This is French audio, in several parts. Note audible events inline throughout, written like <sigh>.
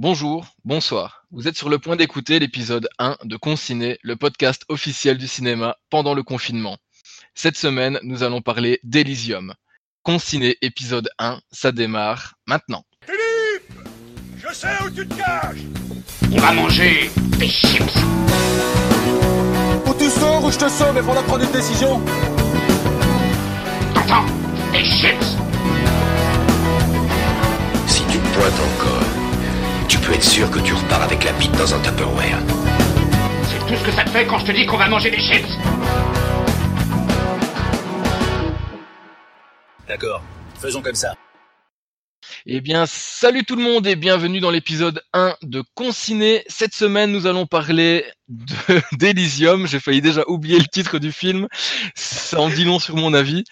Bonjour, bonsoir. Vous êtes sur le point d'écouter l'épisode 1 de Conciné, le podcast officiel du cinéma pendant le confinement. Cette semaine, nous allons parler d'Elysium. Conciné épisode 1, ça démarre maintenant. Philippe Je sais où tu te caches On va manger des chips. Ou tu sors ou je te sauve, il faudra prendre une décision. T'entends Des chips. Si tu pointes encore, tu peux être sûr que tu repars avec la bite dans un Tupperware. C'est tout ce que ça te fait quand je te dis qu'on va manger des chips. D'accord, faisons comme ça. Eh bien, salut tout le monde et bienvenue dans l'épisode 1 de Conciné. Cette semaine, nous allons parler de- <laughs> d'Elysium. J'ai failli déjà oublier le titre du film. Ça en dit long sur mon avis.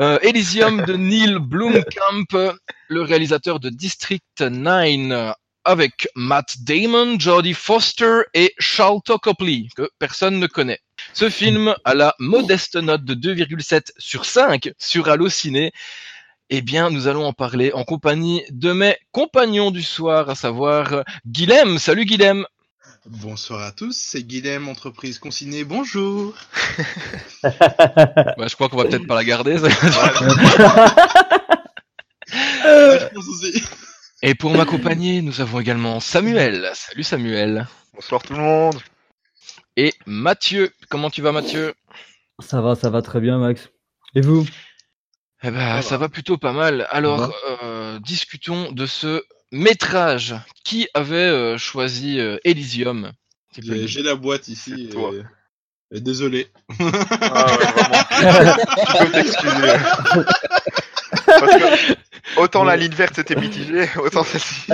Euh, Elysium de <laughs> Neil Blomkamp, le réalisateur de District 9, euh, avec Matt Damon, Jodie Foster et Charlton Copley, que personne ne connaît. Ce film a la modeste note de 2,7 sur 5 sur Allociné. Eh bien, nous allons en parler en compagnie de mes compagnons du soir, à savoir euh, Guilhem. Salut Guilhem. Bonsoir à tous, c'est Guilhem, entreprise consignée, bonjour <laughs> Bah, je crois qu'on va peut-être pas la garder. ça. <laughs> <laughs> Je pense aussi. Et pour m'accompagner, nous avons également Samuel. Salut Samuel. Bonsoir tout le monde. Et Mathieu. Comment tu vas Mathieu? Ça va, ça va très bien, Max. Et vous? Eh ben, Ça ça va. va plutôt pas mal. Alors, euh, discutons de ce métrage. Qui avait euh, choisi euh, Elysium? J'ai j'ai la boîte ici. C'est toi. et- et désolé. Ah ouais, vraiment. <laughs> tu peux t'excuser. <laughs> Parce que <laughs> autant la ligne verte c'était mitigé, <laughs> autant celle-ci.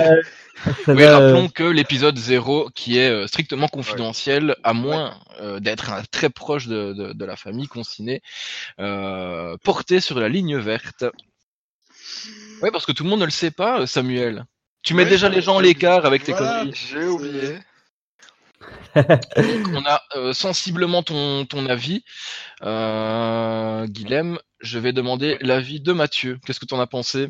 Ça Oui, va, rappelons que l'épisode 0, qui est euh, strictement confidentiel, à moins euh, d'être un- très proche de, de, de la famille consignée, euh, porté sur la ligne verte. Oui, parce que tout le monde ne le sait pas, euh, Samuel. Tu mets Ouais, déjà les gens à l'écart avec tes Voilà. conneries. J'ai oublié. On a euh, sensiblement ton, ton avis. Euh, Guilhem, je vais demander l'avis de Mathieu. Qu'est-ce que tu en as pensé?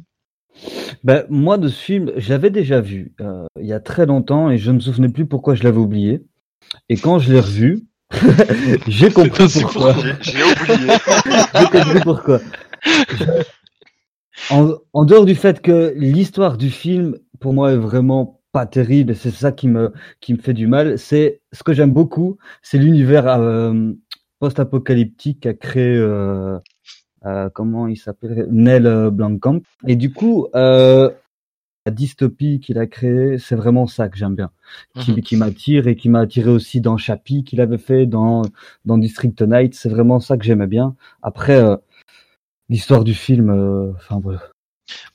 Ben, moi, de ce film, je l'avais déjà vu euh, il y a très longtemps et je ne me souvenais plus pourquoi je l'avais oublié. Et quand je l'ai revu, <laughs> j'ai compris pourquoi. J'ai j'ai oublié. <laughs> J'ai compris pourquoi. En, en dehors du fait que l'histoire du film, pour moi, est vraiment pas terrible, et c'est ça qui me, qui me fait du mal, c'est ce que j'aime beaucoup, c'est l'univers euh, post-apocalyptique qu'a créé, euh, euh, comment il s'appelle, Neil euh, Blomkamp. Et du coup, euh, la dystopie qu'il a créée, c'est vraiment ça que j'aime bien, qui, Mhm. qui m'attire et qui m'a attiré aussi dans Chappie qu'il avait fait dans, dans District Night. C'est vraiment ça que j'aimais bien. Après, euh, l'histoire du film, euh, enfin voilà.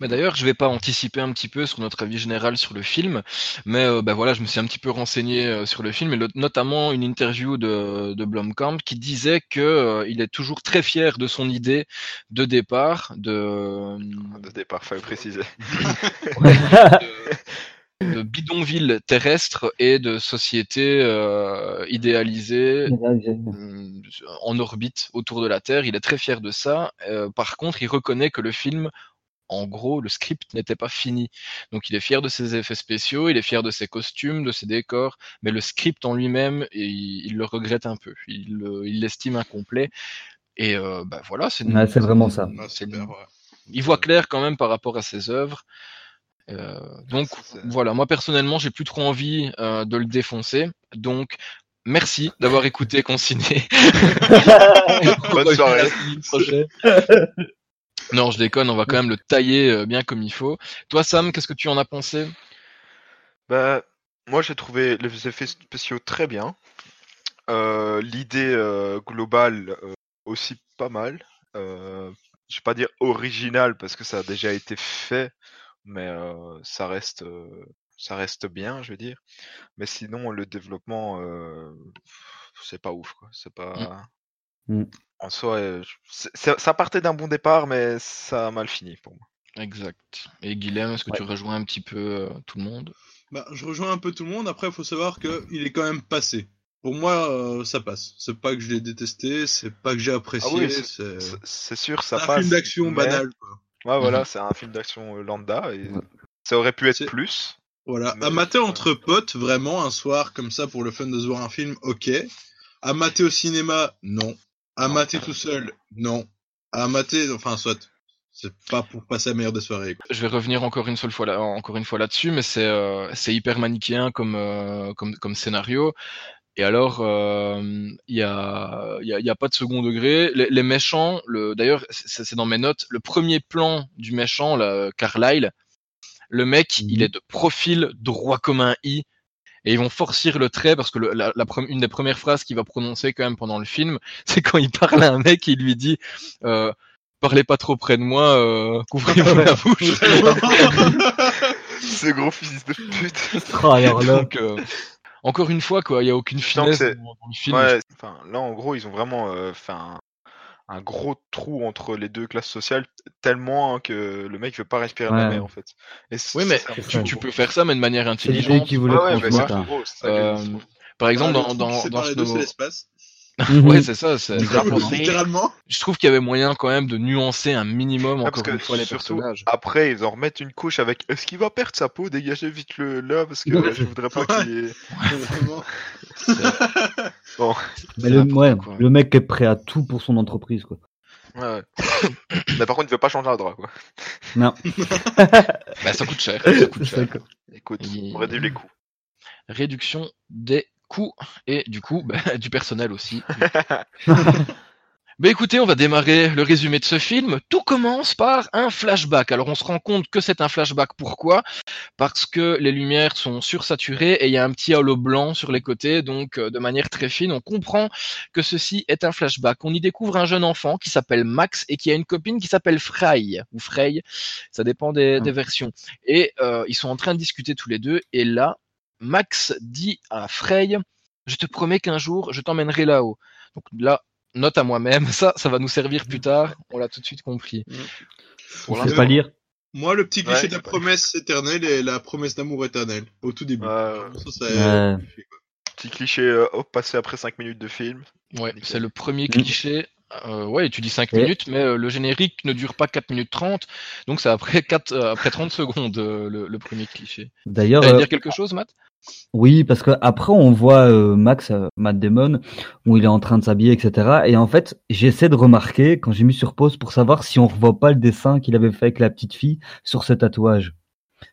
Mais d'ailleurs, je vais pas anticiper un petit peu sur notre avis général sur le film, mais euh, ben voilà, je me suis un petit peu renseigné euh, sur le film, et le- notamment une interview de, de Blomkamp qui disait que euh, il est toujours très fier de son idée de départ de, De départ, fallait préciser. <laughs> de, bidonville terrestre et de société euh, idéalisée en orbite autour de la Terre. Il est très fier de ça. Euh, par contre, il reconnaît que le film, en gros, le script n'était pas fini. Donc, il est fier de ses effets spéciaux, il est fier de ses costumes, de ses décors, mais le script en lui-même, il, il le regrette un peu. Il le- il l'estime incomplet. Et euh, bah, voilà, c'est Ouais, vraiment ça. Ouais. il voit clair quand même par rapport à ses œuvres. Euh, donc voilà, moi personnellement, j'ai plus trop envie euh, de le défoncer. Donc merci d'avoir écouté Consigné. <laughs> <laughs> Bonne soirée. <laughs> non, je déconne, on va quand même le tailler euh, bien comme il faut. Toi, Sam, qu'est-ce que tu en as pensé? Bah, moi j'ai trouvé les effets spéciaux très bien. Euh, L'idée euh, globale euh, aussi pas mal. Euh, je vais pas dire original parce que ça a déjà été fait, mais euh, ça reste euh, ça reste bien, je veux dire. Mais sinon le développement euh, c'est pas ouf quoi. C'est pas Mm. En soi euh, ça partait d'un bon départ mais ça a mal fini pour moi. Exact. Et Guilhem, est-ce que tu rejoins un petit peu euh, tout le monde? Bah, je rejoins un peu tout le monde, après il faut savoir qu'il est quand même passé. Pour moi, euh, ça passe. C'est pas que je l'ai détesté, c'est pas que j'ai apprécié, Ah oui, c'est sûr c'est ça un passe. film d'action mais- banal. Quoi. Ouais, voilà, Mhm. c'est un film d'action lambda et ça aurait pu être plus, Voilà, Mais- à mater entre potes, vraiment, un soir comme ça pour le fun de se voir un film, ok. À mater au cinéma, non. À mater tout seul, non. À mater, enfin, soit. C'est pas pour passer la meilleure des soirées. quoi. Je vais revenir encore une seule fois là, encore une fois là-dessus, mais c'est euh, c'est hyper manichéen comme euh, comme comme scénario. Et alors, euh, il y a il y a, il y a pas de second degré. Les, les méchants, le d'ailleurs c'est dans mes notes. Le premier plan du méchant, là, Carlyle, le mec, Mhm. il est de profil droit comme un i. Et ils vont forcir le trait parce que le- la, la une des premières phrases qu'il va prononcer quand même pendant le film, <laughs> c'est quand il parle à un mec, il lui dit euh, "Parlez pas trop près de moi, euh, couvrez-vous la bouche." <laughs> Ce gros fils de pute. <laughs> Oh, alors là, Donc, euh, encore une fois, quoi, il y a aucune finesse dans, dans le film. Ouais, enfin, là, en gros, ils ont vraiment euh, fait un, gros trou entre les deux classes sociales, tellement hein, que le mec veut pas respirer de la Ouais. mer, en fait. Et Oui, mais tu, peux faire ça, mais de manière intelligente. qui Ouais, ouais, gros, est Euh. Par exemple, dans, dans, dans l'espace. Mhm. Ouais, c'est ça. c'est- Littéralement. Je trouve qu'il y avait moyen quand même de nuancer un minimum Ah, encore une fois les surtout, personnages. après, ils en remettent une couche avec est-ce qu'il va perdre sa peau? Dégagez vite le là, parce que je voudrais pas qu'il ait. Vraiment. Mais le, quoi. mec est prêt à tout pour son entreprise, quoi. Ouais, ouais. <coughs> mais par contre, il veut pas changer un drap, quoi. Non, <laughs> Bah, ça coûte cher. Ça coûte <laughs> cher. Écoute, Il- on réduit les coûts. Réduction des coûts et du coup bah, <laughs> du personnel aussi. <laughs> Bah écoutez, on va démarrer le résumé de ce film. Tout commence par un flashback. Alors on se rend compte que c'est un flashback. Pourquoi? Parce que les lumières sont sursaturées et il y a un petit halo blanc sur les côtés. Donc euh, de manière très fine, on comprend que ceci est un flashback. On y découvre un jeune enfant qui s'appelle Max et qui a une copine qui s'appelle Frey ou Frey. Ça dépend des, des versions. Et euh, ils sont en train de discuter tous les deux. Et là, Max dit à Frey, je te promets qu'un jour, je t'emmènerai là-haut. Donc là, note à moi-même, ça, ça va nous servir plus tard, on l'a tout de suite compris. On l'instant- sait pas lire. Moi, le petit cliché Ouais. de la promesse éternelle et la promesse d'amour éternel, au tout début. Ça, ça- Ouais. petit cliché, euh, passé après 5 minutes de film. Ouais, c'est le premier Mm. cliché. Euh, ouais, tu dis 5 Et- minutes, mais euh, le générique ne dure pas 4 minutes 30, donc c'est après, 4, euh, après 30 <laughs> secondes euh, le, le premier cliché. D'ailleurs, Tu dire quelque chose, Matt? Oui, parce que après on voit euh, Max, euh, Matt Damon, où il est en train de s'habiller, etc. Et en fait, j'essaie de remarquer quand j'ai mis sur pause pour savoir si on revoit pas le dessin qu'il avait fait avec la petite fille sur ce tatouage.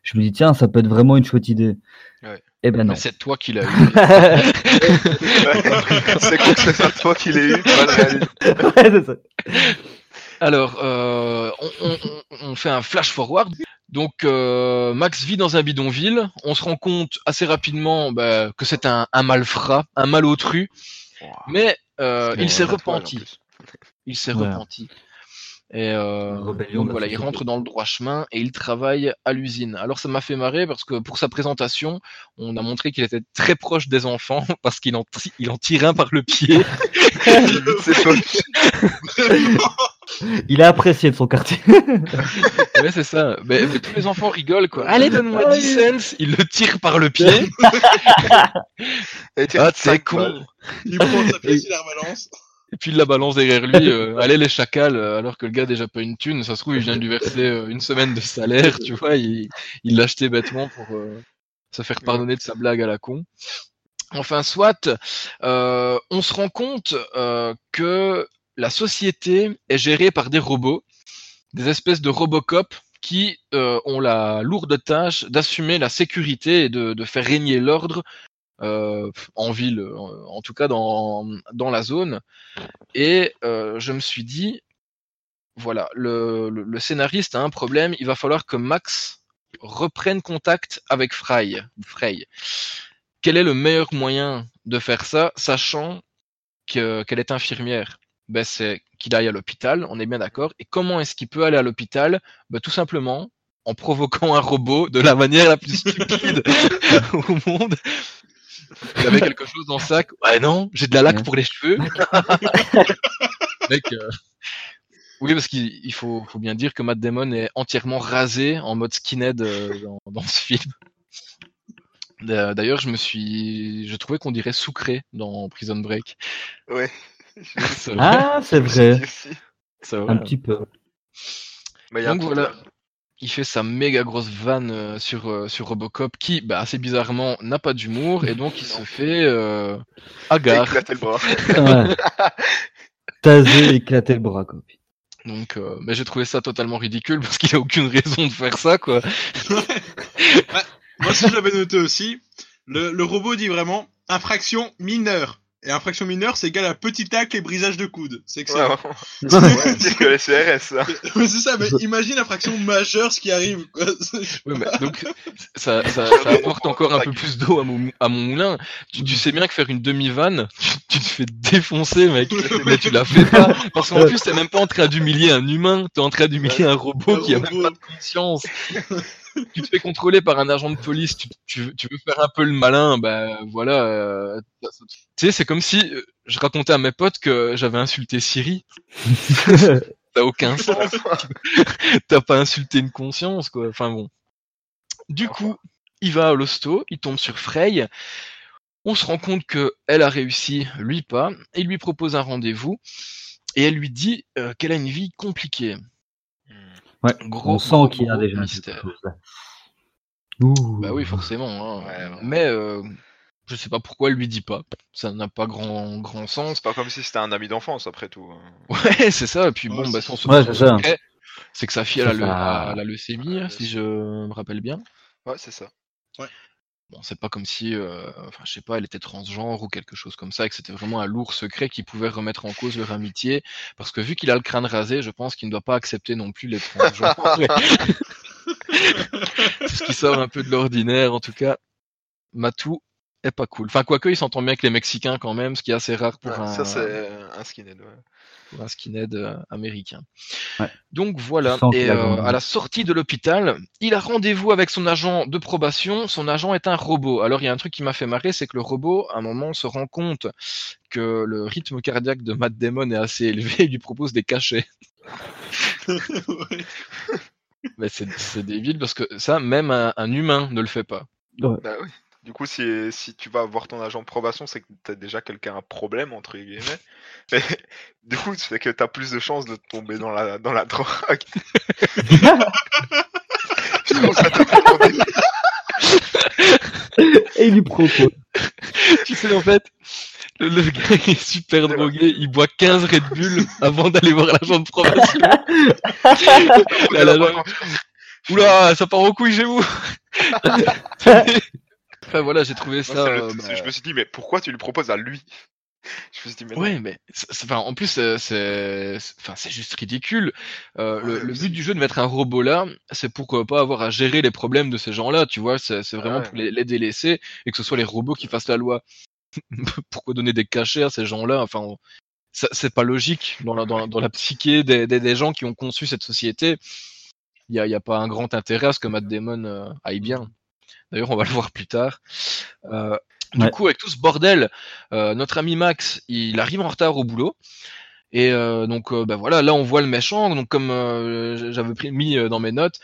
Je me dis tiens, ça peut être vraiment une chouette idée. Ouais. Eh ben non. Mais C'est toi qui l'as eu. <laughs> c'est quoi que c'est ça, toi qui l'ai eu? Pas. Ouais, ça. Alors, euh, on, on- on- on fait un flash forward. Donc, euh, Max vit dans un bidonville. On se rend compte assez rapidement bah, que c'est un, un malfrat, un malotru. Mais euh, il s'est repenti. Il s'est Ouais. repenti. Et euh, donc voilà, il rentre dans le droit chemin et il travaille à l'usine. Alors ça m'a fait marrer parce que pour sa présentation, on a montré qu'il était très proche des enfants <laughs> parce qu'il en, tri- il en tire un par le pied. <laughs> c'est <laughs> faux. Il a apprécié de son quartier. <laughs> ouais, c'est ça. Mais, mais tous les enfants rigolent quoi. Allez, donne-moi 10 cents. Il le tire par le pied. <laughs> Ah, t'es cinq con. Il prend sa pièce, il la rebalance. Et <laughs> puis il la balance derrière lui. euh, allez les chacals, euh, alors que le gars a déjà pas une thune. Ça se trouve, il vient de lui verser euh, une semaine de salaire, tu vois. Il il l'a acheté bêtement pour euh, se faire pardonner de sa blague à la con. Enfin, soit, euh, on se rend compte euh, que la société est gérée par des robots, des espèces de Robocop qui euh, ont la lourde tâche d'assumer la sécurité et de, faire régner l'ordre euh, en ville, en, en tout cas dans, dans la zone. Et euh, je me suis dit, voilà, le, le, scénariste a un problème, il va falloir que Max reprenne contact avec Frey. Frey. Quel est le meilleur moyen de faire ça, sachant que- qu'elle est infirmière? Ben, C'est qu'il aille à l'hôpital, on est bien d'accord. Et comment est-ce qu'il peut aller à l'hôpital? Ben, Tout simplement en provoquant un robot de la manière la plus stupide <laughs> au monde. Il avait quelque chose dans le sac. Ouais, non, j'ai de la laque Ouais. pour les cheveux. <laughs> Mec, euh, oui, parce qu'il il faut, faut bien dire que Matt Damon est entièrement rasé en mode skinhead euh, dans, dans ce film. D'a- D'ailleurs, je me suis, je trouvais qu'on dirait Sucré dans Prison Break. Ouais. Ah, c'est <laughs> vrai. Aussi. ça va. Un petit peu. Mais il y a un Donc voilà. il fait sa méga grosse vanne euh, sur, euh, sur Robocop qui, bah, assez bizarrement, n'a pas d'humour et donc il se fait euh, hagard. Éclater le bras. <laughs> Ouais. Tasé, éclater le bras, quoi. Donc, euh, mais j'ai trouvé ça totalement ridicule parce qu'il a aucune raison de faire ça, quoi. <laughs> Moi, si je l'avais noté aussi, le, le robot dit vraiment infraction mineure. Et infraction mineure, c'est égal à petit tacle et brisage de coude. C'est excellent. ouais. C'est <laughs> que les CRS, ça. <laughs> Mais c'est ça, mais imagine infraction majeure, ce qui arrive, quoi. <laughs> Oui, mais donc ça, ça, ça apporte encore un peu plus d'eau à mon, à mon moulin. Tu, tu sais bien que faire une demi-vanne, tu, tu te fais défoncer, mec. Mais tu la fais pas. Parce qu'en plus, t'es même pas en train d'humilier un humain, t'es en train d'humilier un robot Un qui a même robot. pas de conscience. Tu te fais contrôler par un agent de police, tu, tu, veux- tu veux faire un peu le malin, bah voilà. euh, tu sais, c'est comme si euh, je racontais à mes potes que j'avais insulté Siri. <laughs> N'a aucun sens. <laughs> T'as pas insulté une conscience, quoi. Enfin bon. Du coup, il va à l'hosto, il tombe sur Frey. On se rend compte que elle a réussi, lui pas. Il lui propose un rendez-vous. Et elle lui dit euh, qu'elle a une vie compliquée. Ouais, Gros, on sent qu'il y a déjà un mystère. Ouh. Bah oui, forcément. hein. Ouais, ouais. Mais euh, je sais pas pourquoi elle lui dit pas. Ça n'a pas grand grand sens. C'est pas comme si c'était un ami d'enfance, après tout. <laughs> Ouais, c'est ça. Et puis bon, Ouais, bah c'est- son Ouais, son c'est ça. c'est que sa fille elle a, le, a la leucémie, Ouais, si je me rappelle bien. Ouais, c'est ça. Bon, c'est pas comme si, euh, enfin, je sais pas, elle était transgenre ou quelque chose comme ça, et que c'était vraiment un lourd secret qui pouvait remettre en cause leur amitié, parce que vu qu'il a le crâne rasé, je pense qu'il ne doit pas accepter non plus les transgenres. <laughs> c'est ce qui sort un peu de l'ordinaire, en tout cas. Matou est pas cool. Enfin, quoique, il s'entend bien avec les Mexicains quand même, ce qui est assez rare pour Ouais, un, Ça, c'est un skinhead, ouais. pour un skinhead euh, américain. Ouais. Donc voilà, et euh, à la sortie de l'hôpital, il a rendez-vous avec son agent de probation. Son agent est un robot. Alors il y a un truc qui m'a fait marrer, c'est que le robot, à un moment, se rend compte que le rythme cardiaque de Matt Damon est assez élevé et lui propose des cachets. <laughs> Mais c'est c'est débile parce que ça, même un, un humain ne le fait pas. Ouais. Bah oui. Du coup, si, si tu vas voir ton agent de probation, c'est que t'as déjà quelqu'un un problème, entre guillemets. Et, <laughs> du coup, c'est que t'as plus de chances de tomber dans la, dans la drogue. <laughs> Je trouve ça totalement. Et il lui propose. tu sais, en fait, le, le gars est super drogué, il boit 15 Red Bull avant d'aller voir l'agent de probation. <laughs> Là, Oula, ça part en couille chez vous. Enfin voilà, j'ai trouvé ça. le- euh, c'est- bah, Je me suis dit, mais pourquoi tu lui proposes à lui? <laughs> Je me suis dit, mais. Ouais, mais enfin, en plus, euh, c'est, enfin, c'est juste ridicule. Euh, le, Ouais, le but du jeu de mettre un robot là, c'est pour euh, pas avoir à gérer les problèmes de ces gens-là, tu vois? C'est, vraiment Ouais. pour les, les délaisser et que ce soit les robots qui fassent la loi. <laughs> Pourquoi donner des cachets à ces gens-là? Enfin, on- ça- c'est pas logique dans la, dans, la- dans la psyché des, des, des gens qui ont conçu cette société. Il y a, y a pas un grand intérêt à ce que Matt Damon euh, aille bien. D'ailleurs, on va <laughs> le voir plus tard. Euh, du coup, avec tout ce bordel, euh, notre ami Max, il arrive en retard au boulot. Et euh, donc, euh, ben voilà, là on voit le méchant. Donc, comme euh, j'avais pris- mis dans mes notes,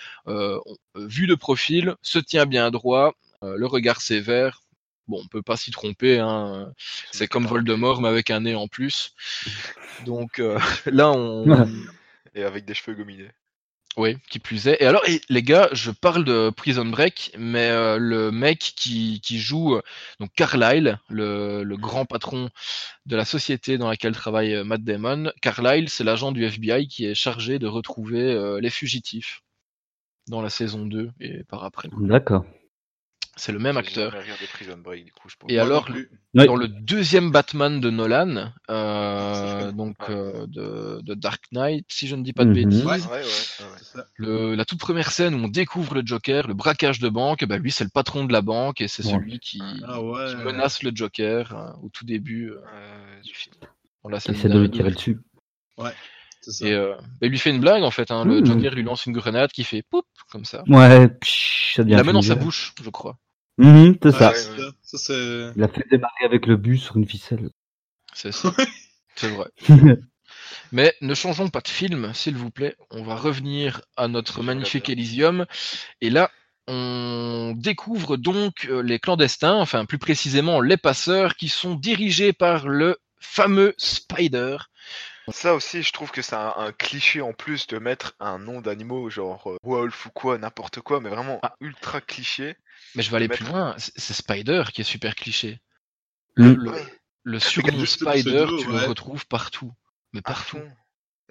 vue de profil, se tient bien droit, le regard sévère. Bon, on peut pas s'y tromper. Hein. C'est comme Voldemort, mais avec un nez en plus. Donc <laughs> là, on, Et avec des cheveux gominés. Oui, qui plus est. Et alors, et, les gars, je parle de Prison Break, mais euh, le mec qui, qui joue euh, donc Carlyle, le, le grand patron de la société dans laquelle travaille euh, Matt Damon, Carlyle, c'est l'agent du FBI qui est chargé de retrouver euh, les fugitifs dans la saison 2 et par après. D'accord. C'est le même acteur. du coup, je. Et alors, non dans le deuxième Batman de Nolan, euh, donc euh, de, de Dark Knight, si je ne dis pas de Mhm. bêtises, Ouais, ouais, ouais. ouais. C'est ça. Le, la toute première scène où on découvre le Joker, le braquage de banque, bah lui c'est le patron de la banque et c'est Ouais. celui qui, Ah ouais. qui menace le Joker euh, au tout début du film. On la de lui tirer dessus. Et euh, bah, il lui fait une blague en fait. Hein. Le. Joker lui lance une grenade qui fait poup comme ça. Ouais, psh, ça Il devient la met dans sa bouche, je crois. Mhm, c'est Ouais, ça. c'est. Il a fait démarrer avec le bus sur une ficelle. C'est ça. c'est vrai. <laughs> Mais ne changeons pas de film, s'il vous plaît. On va revenir à notre magnifique Elysium. Et là, on découvre donc euh, les clandestins, enfin plus précisément les passeurs, qui sont dirigés par le fameux Spider. Ça aussi, je trouve que c'est un, un cliché en plus de mettre un nom d'animaux, genre euh, Wolf ou quoi, n'importe quoi, mais vraiment Ah. ultra cliché. Mais je vais aller mettre- plus loin. C'est Spider qui est super cliché. Le- Le, Ouais. le <laughs> surnom Spider, pseudo, tu ouais. le retrouves partout. Mais partout.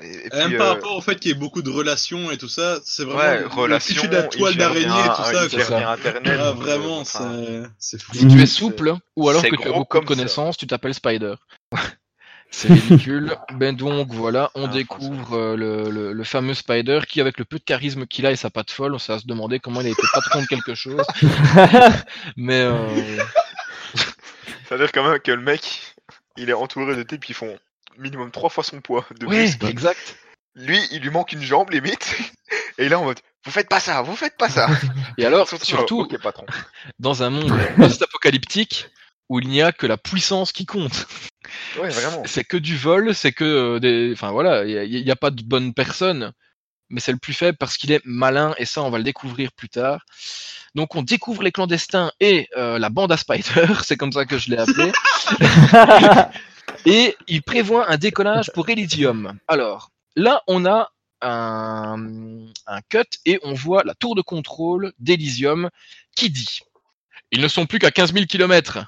Et, Même par euh, rapport au fait qu'il y ait beaucoup de relations et tout ça, c'est vraiment ouais, le de la toile d'araignée et tout il ça. bien Internet. Ah, vraiment, euh, enfin, c'est fou. Si tu es souple, ou alors que tu as beaucoup de ça. connaissances, tu t'appelles Spider. <laughs> C'est ridicule. <laughs> ben donc voilà, on Ah, découvre euh, le, le- le fameux Spider qui, avec le peu de charisme qu'il a et sa patte folle, on s'est à se demander comment il a été patron de quelque chose. <laughs> Mais euh, <laughs> C'est-à-dire quand même que le mec, il est entouré de types qui font minimum trois fois son poids de muscle. exact. Lui, il lui manque une jambe limite. Et est en mode, vous faites pas ça, vous faites pas ça. Et alors, Surtout, surtout ok patron. dans un monde post-apocalyptique où il n'y a que la puissance qui compte. Ouais, vraiment. C'est que du vol, c'est que euh, des. Enfin voilà, il n'y a, pas de bonne personne, mais c'est le plus faible parce qu'il est malin et ça, on va le découvrir plus tard. Donc on découvre les clandestins et euh, la bande à Spider, <laughs> c'est comme ça que je l'ai appelé. <laughs> et il prévoit un décollage pour Elysium. Alors là, on a un, un cut et on voit la tour de contrôle d'Elysium qui dit ils ne sont plus qu'à 15 000 kilomètres.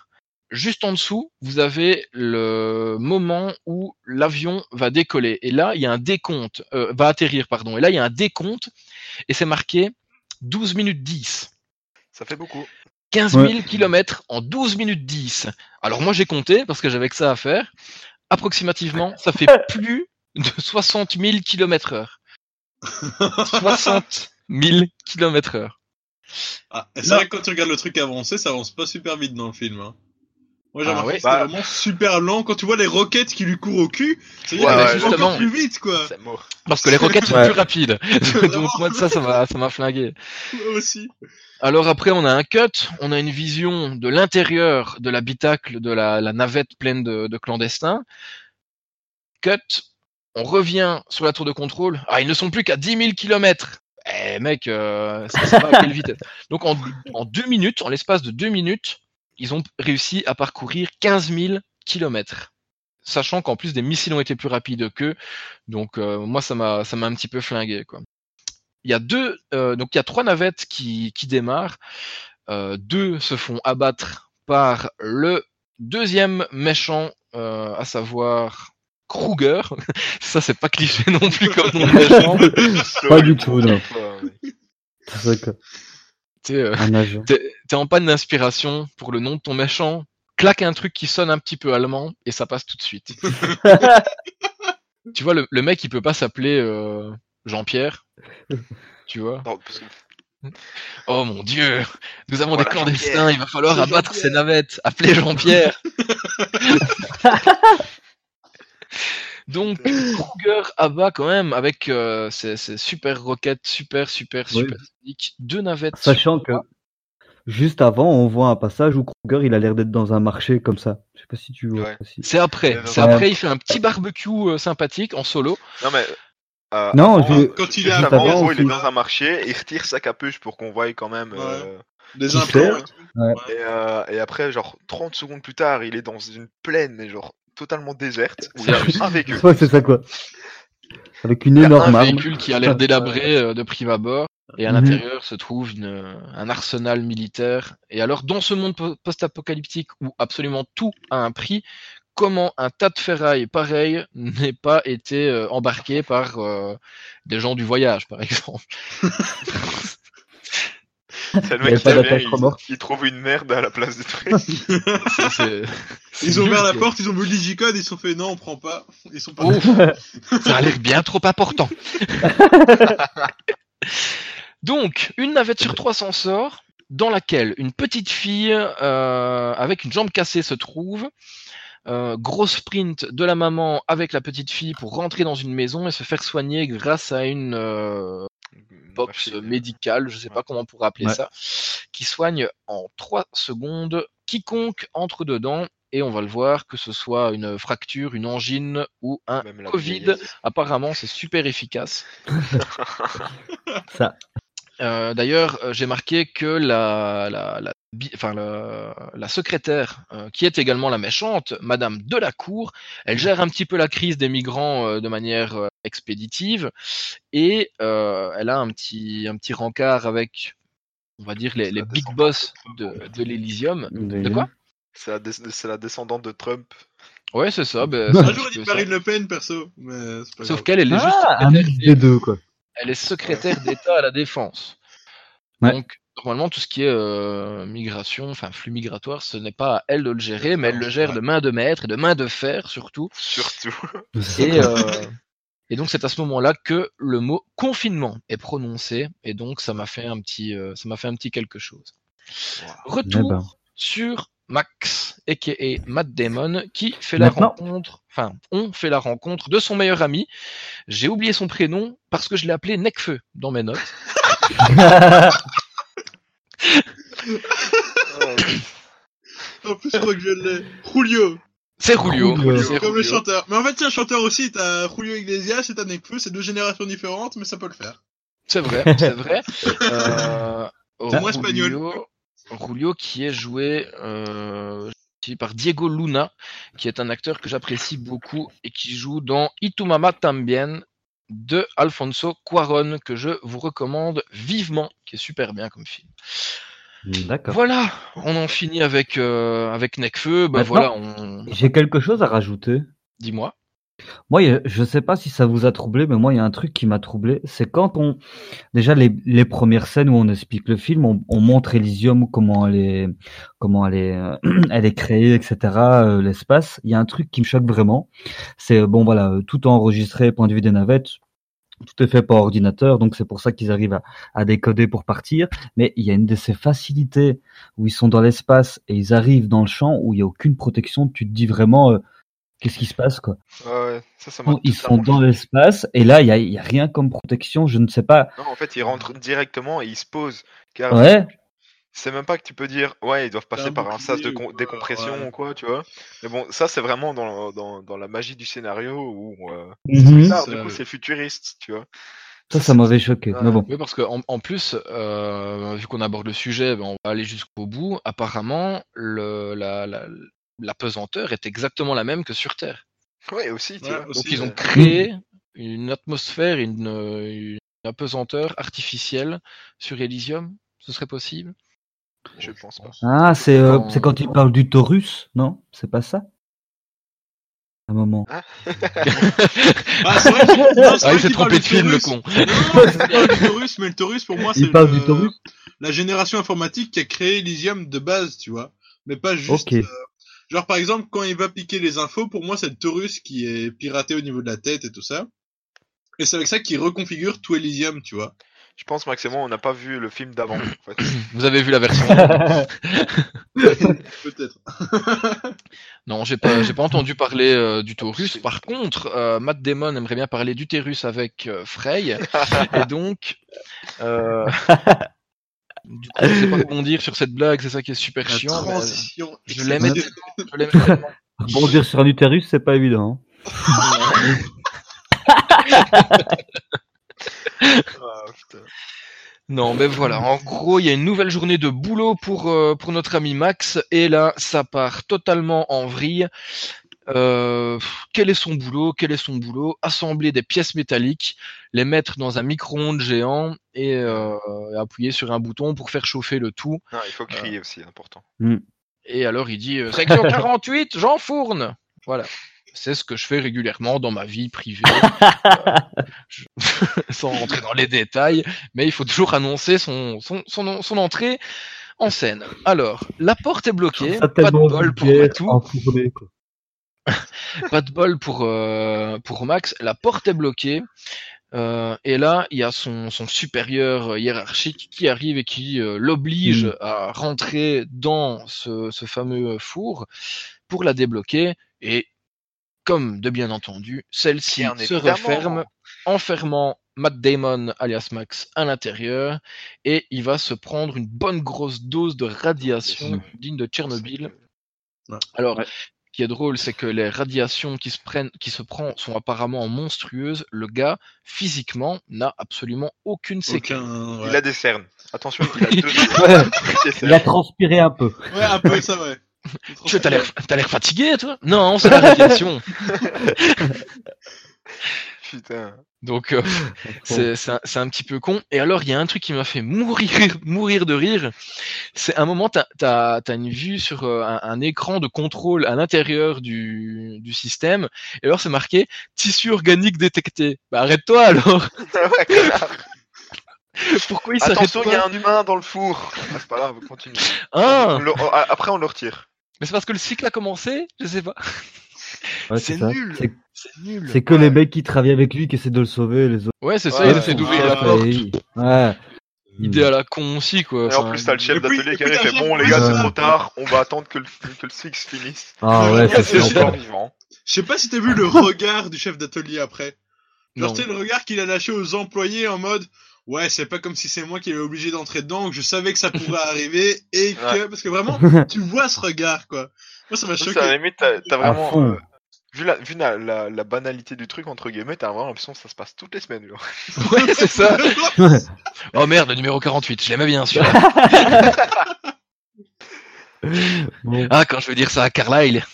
Juste en dessous, vous avez le moment où l'avion va décoller. Et là, il y a un décompte, euh, va atterrir, pardon. Et là, il y a un décompte et c'est marqué 12 minutes 10. Ça fait beaucoup. 15 000 kilomètres en 12 minutes 10. Alors moi j'ai compté parce que j'avais que ça à faire. Approximativement, ça fait <laughs> plus de 60 000 kilomètres heure. 60 000 kilomètres heure. Ah, c'est vrai que quand tu regardes le truc avancer, ça avance pas super vite dans le film. Hein. Moi j'ai Ah remarqué ouais que c'était Bah. vraiment super lent. Quand tu vois les roquettes qui lui courent au cul, c'est Ouais, ouais, justement. encore plus vite quoi. Parce que les roquettes sont Ouais. plus rapides. <laughs> Donc moi ça, ça m'a, ça m'a flingué. Moi aussi. Alors après, on a un cut, on a une vision de l'intérieur de l'habitacle de la, la navette pleine de, de clandestins. Cut, on revient sur la tour de contrôle. Ah, ils ne sont plus qu'à 10 000 kilomètres. Eh mec, euh, ça, ça va à quelle <laughs> vitesse? Donc en, en deux minutes, en l'espace de deux minutes, ils ont réussi à parcourir 15 000 kilomètres. Sachant qu'en plus des missiles ont été plus rapides qu'eux, donc euh, moi ça m'a ça m'a un petit peu flingué quoi. Il y a deux, euh, donc il y a trois navettes qui, qui démarrent. Euh, deux se font abattre par le deuxième méchant, euh, à savoir Kruger. <laughs> Ça c'est pas cliché non plus comme nom de méchant. <laughs> Pas du tout, non. Ouais, T'es t'es en panne d'inspiration pour le nom de ton méchant, claque un truc qui sonne un petit peu allemand et ça passe tout de suite. <laughs> tu vois, le, le mec il peut pas s'appeler euh, Jean-Pierre. <laughs> Tu vois Non, parce que- Oh mon dieu Nous avons Voilà, des clandestins, il va falloir abattre ces navettes. Appelez Jean-Pierre <laughs> Donc, Kruger abat quand même avec euh, ses, ses super roquettes, super, super, Oui. super deux navettes. Sachant que juste avant, on voit un passage où Kruger, il a l'air d'être dans un marché comme ça. Je sais pas si tu vois. Ouais. C'est après, c'est après, il fait un petit barbecue euh, sympathique en solo. Non mais. euh, Non, avant, je- Quand il est Juste Juste avant, avant en gros, il est dans un marché, il retire sa capuche pour qu'on voie quand même. euh, Des implants. et euh, et après, genre 30 secondes plus tard, il est dans une plaine, mais genre totalement déserte, où il y a un véhicule. Ouais, c'est ça quoi. Avec une Il y a énorme un arme. véhicule qui a l'air délabré euh, de prime abord. Et à Mhm. l'intérieur se trouve une, un arsenal militaire. Et alors, dans ce monde po- post-apocalyptique où absolument tout a un prix, comment un tas de ferraille pareil <laughs> n'ait pas été euh, embarqué par euh, des gens du voyage, par <laughs> exemple? <laughs> Mec avait qui pas vient, d'attache il, remorque. il trouve une merde à la place du truc. C'est- <laughs> c'est- c'est Ils ont ouvert la porte, ils ont vu le digicode, ils se sont fait non, on prend pas. Ils sont pas. Ouf, <laughs> ça a l'air bien trop important. Donc, une navette sur trois s'en sort, dans laquelle une petite fille euh, avec une jambe cassée se trouve. Euh, gros sprint de la maman avec la petite fille pour rentrer dans une maison et se faire soigner grâce à une euh, box médicale, je sais pas comment on pourrait appeler Ouais. ça, qui soigne en 3 secondes quiconque entre dedans et on va le voir que ce soit une fracture, une angine ou un Covid. Apparemment, c'est super efficace. <laughs> Ça. Euh, D'ailleurs, euh, j'ai marqué que la, la, la, bi- enfin, la, la secrétaire, euh, qui est également la méchante, Madame Delacour, elle gère un petit peu la crise des migrants euh, de manière euh, expéditive et euh, elle a un petit, un petit rencard avec, on va dire, les, big boss de de, l'Elysium. De quoi? C'est la, la descendante de Trump. Ouais, c'est ça. ben, c'est un J'aurais dit ça. Marine Le Pen, perso. Mais c'est pas Sauf grave. qu'elle, elle est juste Ah, un secrétaire mix des deux, quoi. Elle est secrétaire d'État à la défense. Ouais. Donc, normalement, tout ce qui est euh, migration, enfin flux migratoire, ce n'est pas à elle de le gérer, mais elle le gère de main de maître et de main de fer surtout. Surtout. Et, euh, <laughs> et donc, c'est à ce moment-là que le mot confinement est prononcé, et donc ça m'a fait un petit, euh, ça m'a fait un petit quelque chose. Retour Eh ben. sur Max, aka Matt Damon, qui fait la rencontre, enfin, on fait la rencontre de son meilleur ami. J'ai oublié son prénom parce que je l'ai appelé Necfeu dans mes notes. <laughs> En plus, je crois que je l'ai. Julio. C'est Julio. Julio. c'est Comme le Julio. chanteur. Mais en fait, c'est un chanteur aussi. T'as Julio Iglesias et t'as Nekfeu. C'est deux générations différentes, mais ça peut le faire. C'est vrai, <laughs> c'est vrai. Euh, moi espagnol. Julio, Julio qui est joué euh, par Diego Luna, qui est un acteur que j'apprécie beaucoup et qui joue dans Itumama Tambien de Alfonso Cuaron, que je vous recommande vivement, qui est super bien comme film. D'accord. Voilà, on en finit avec euh, avec Necfeu. Ben Maintenant- voilà, on... J'ai quelque chose à rajouter. dis-moi. Moi, a- je sais pas si ça vous a troublé, mais moi, il y a un truc qui m'a troublé. C'est quand on, déjà les, les premières scènes où on explique le film, on, on montre Elysium, comment elle est, comment elle est, euh, <clears throat> elle est créée, etc. euh, L'espace. Il y a un truc qui me choque vraiment. C'est euh, bon, voilà, euh, tout enregistré, point de vue des navettes. Tout est fait par ordinateur, donc c'est pour ça qu'ils arrivent à, à décoder pour partir. Mais il y a une de ces facilités où ils sont dans l'espace et ils arrivent dans le champ où il y a aucune protection. Tu te dis vraiment, euh, qu'est-ce qui se passe, quoi? Ouais, ça, ça ils sont dans l'espace et là il y a, il y a rien comme protection. Je ne sais pas. Non, en fait, ils rentrent directement et ils se posent. Car Ouais. C'est même pas que tu peux dire, ouais, ils doivent passer un par un sas de quoi, décompression ouais. ou quoi, tu vois. Mais bon, ça, c'est vraiment dans, dans, dans la magie du scénario où. Euh... Mhm. du coup, c'est futuriste, tu vois. Ça, ça m'avait choqué. Ouais. Mais bon. Oui, parce que en, en plus, euh, vu qu'on aborde le sujet, ben, on va aller jusqu'au bout. Apparemment, le, la, la, la pesanteur est exactement la même que sur Terre. Ouais, aussi, tu Ouais, vois. aussi, Donc ils ont créé une atmosphère, une, une apesanteur artificielle sur Elysium. Ce serait possible Je pense pas. Ah, c'est euh, Quand- c'est quand il parle du Taurus, non? C'est pas ça? Un moment. <laughs> Ah, c'est vrai. que- non, c'est Ah, vrai s'est trompé de film, le con. Non, non, parle du Taurus, mais le Taurus, pour moi, c'est le- la génération informatique qui a créé Elysium de base, tu vois. Mais pas juste. Ok. euh, genre, par exemple, quand il va piquer les infos, pour moi, c'est le Taurus qui est piraté au niveau de la tête et tout ça. Et c'est avec ça qu'il reconfigure tout Elysium, tu vois. Je pense, Max et moi, on n'a pas vu le film d'avant. En fait. <coughs> Vous avez vu la version <laughs> Peut-être. <laughs> Non, j'ai pas, j'ai pas entendu parler euh, du Taurus. Par contre, euh, Matt Damon aimerait bien parler d'utérus avec euh, Frey, <laughs> et donc, euh, du coup, je sais pas rebondir sur cette blague. C'est ça qui est super La chiant. mais, euh, transition. je l'aimais tellement, je l'aimais tellement. Bondir sur un utérus, c'est pas évident. hein. Ah. Non, mais voilà. En gros, il y a une nouvelle journée de boulot pour euh, pour notre ami Max, et là, ça part totalement en vrille. Euh, quel est son boulot? Quel est son boulot? Assembler des pièces métalliques, les mettre dans un micro-ondes géant et euh, appuyer sur un bouton pour faire chauffer le tout. Non, il faut crier aussi, important. Et alors il dit euh, section 48, j'enfourne. Voilà. C'est ce que je fais régulièrement dans ma vie privée, <laughs> Euh, je- <laughs> sans rentrer dans les détails, mais il faut toujours annoncer son, son, son, son entrée en scène. Alors, la porte est bloquée, pas de bol pour Matou, <laughs> pas de bol pour, euh, pour Max, la porte est bloquée, euh, et là, il y a son, son supérieur hiérarchique qui arrive et qui euh, l'oblige Mm. à rentrer dans ce, ce fameux four pour la débloquer, et comme de bien entendu, celle-ci Bien se referme, enfermant Matt Damon alias Max à l'intérieur, et il va se prendre une bonne grosse dose de radiation digne de Tchernobyl. Alors, Ouais. qui est drôle, c'est que les radiations qui se prennent, qui se prend, sont apparemment monstrueuses. Le gars, physiquement, n'a absolument aucune. Aucun, ouais. Il a des cernes. Attention, il a <laughs> deux Il transpiré un peu. Ouais, un peu ça, ouais. Tu t'as l'air, t'as l'air fatigué, toi? Non, c'est la radiation. <laughs> Putain. Donc, euh, c'est, c'est un, c'est un petit peu con. Et alors, il y a un truc qui m'a fait mourir, <laughs> mourir de rire. C'est un moment, t'as, t'as, t'as une vue sur euh, un, un écran de contrôle à l'intérieur du, du système. Et alors, c'est marqué tissu organique détecté. Bah, arrête-toi alors. <laughs> Ouais, connard. Pourquoi il s'arrête Attention, il y a un humain dans le four. Ah, c'est pas grave, continue. Ah, On le- on- Après, on le retire. Mais c'est parce que le cycle a commencé Je sais pas. Ouais, c'est nul. C'est- C'est nul. C'est que les mecs qui travaillent avec lui qui essaient de le sauver, les autres. Ouais, c'est ça. Ouais, il ouais, essaie ouais, d'ouvrir la ouais. porte. Ouais. Idée à la con aussi, quoi. Et en plus, t'as le chef d'atelier qui fait Bon, les gars, c'est trop tard, on va attendre que le, que le Six finisse. Ah ouais, c'est encore vivant. Je sais pas si t'as vu le <laughs> regard du chef d'atelier après. Genre, non. tu sais, le regard qu'il a lâché aux employés en mode, ouais, c'est pas comme si c'est moi qui était obligé d'entrer dedans, que je savais que ça pourrait <laughs> arriver, et que, Ouais. parce que vraiment, tu vois ce regard, quoi. Moi, ça m'a Ça, choqué. à la limite, t'as vraiment. euh, vu la, vu la, la, la banalité du truc, entre guillemets, t'as vraiment l'impression que ça se passe toutes les semaines. Genre. <laughs> Ouais, c'est ça. <laughs> Oh merde, le numéro 48, je l'aimais bien celui Bon. Ah, quand je veux dire ça à Carlyle.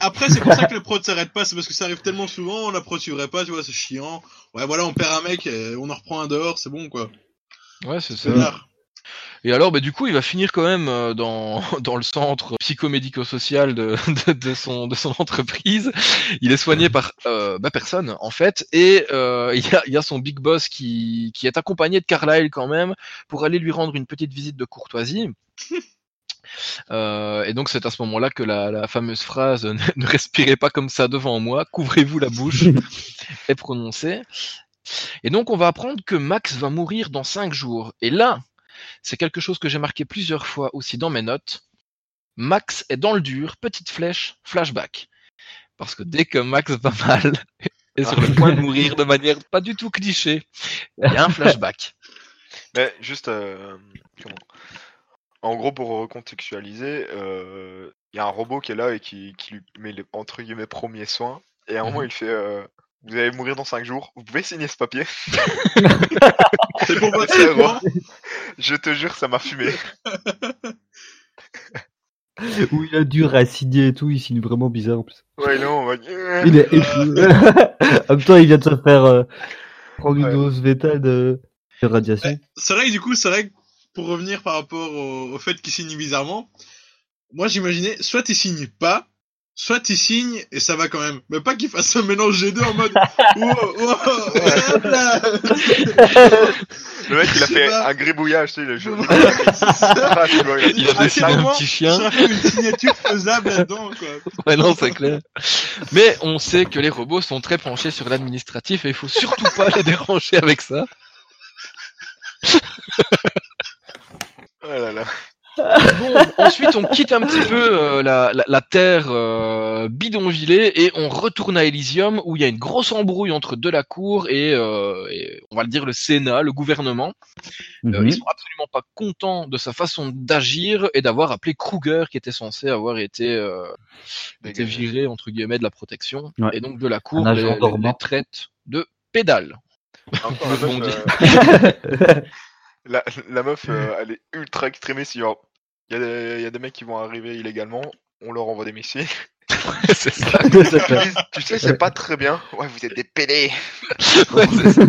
Après, c'est pour ça que la prod s'arrête pas, c'est parce que ça arrive tellement souvent, la prod suivrait pas, tu vois, c'est chiant. Ouais, voilà, on perd un mec, et on en reprend un dehors, c'est bon, quoi. Ouais, c'est ça. Et alors, bah, du coup, il va finir quand même euh, dans, <laughs> dans le centre psychomédico-social de, <laughs> de, de son, de son entreprise. Il est soigné par euh, bah, personne, en fait. Et euh, il y, a, il y a son big boss qui, qui est accompagné de Carlyle quand même pour aller lui rendre une petite visite de courtoisie. <laughs> Euh, et donc c'est à ce moment-là que la, la fameuse phrase <laughs> ne, respirez pas comme ça devant moi, couvrez-vous la bouche <laughs> est prononcée. Et donc on va apprendre que Max va mourir dans cinq jours. Et là, c'est quelque chose que j'ai marqué plusieurs fois aussi dans mes notes. Max est dans le dur, petite flèche, flashback. Parce que dès que Max va mal <laughs> est sur le point de mourir de manière pas du tout cliché, il y a un flashback. Mais juste, euh, comment? En gros, pour recontextualiser, euh, il y a un robot qui est là et qui, qui lui met les entre guillemets premiers soins. Et à un moment, Mhm. il fait euh, Vous allez mourir dans 5 jours, vous pouvez signer ce papier <laughs> C'est pour votre C'est traitement. Je te jure, ça m'a fumé. Où il a dur à signer et tout, il signe vraiment bizarre en plus. Ouais, non, on va Il est <laughs> en même temps, il vient de se faire euh, prendre une Ouais. dose vétale de, de radiation. C'est vrai que du coup, c'est vrai que pour revenir par rapport au, au fait qu'il signe bizarrement, moi j'imaginais soit il signe pas, soit il signe et ça va quand même. Mais pas qu'il fasse un mélange des deux en mode <laughs> wow, wow, hop là Le mec, il a fait pas. un gribouillage, tu sais, le jeu. <laughs> Ah, il a Il dessiné un petit chien. Fait une signature faisable là-dedans, quoi. Ouais, non, c'est clair. Mais on sait que les robots sont très penchés sur l'administratif et il faut surtout pas les déranger avec ça. Oh là là. Bon, ensuite, on quitte un petit peu euh, la, la, la terre euh, bidonvillée et on retourne à Elysium où il y a une grosse embrouille entre Delacour et, euh, et on va le dire le Sénat, le gouvernement. Euh, Mhm. Ils sont absolument pas contents de sa façon d'agir et d'avoir appelé Kruger qui était censé avoir été, euh, été viré entre guillemets de la protection. Ouais. Et donc Delacour les, les- les traite de pédale. Encore, Le euh, <laughs> <laughs> la, la meuf, euh, elle est ultra extrémiste. Genre, il y, a y a des mecs qui vont arriver illégalement, on leur envoie des missiles. c'est ça. <laughs> Tu sais, c'est pas très bien. Ouais, vous êtes des pédés. <laughs> Ouais, c'est ça.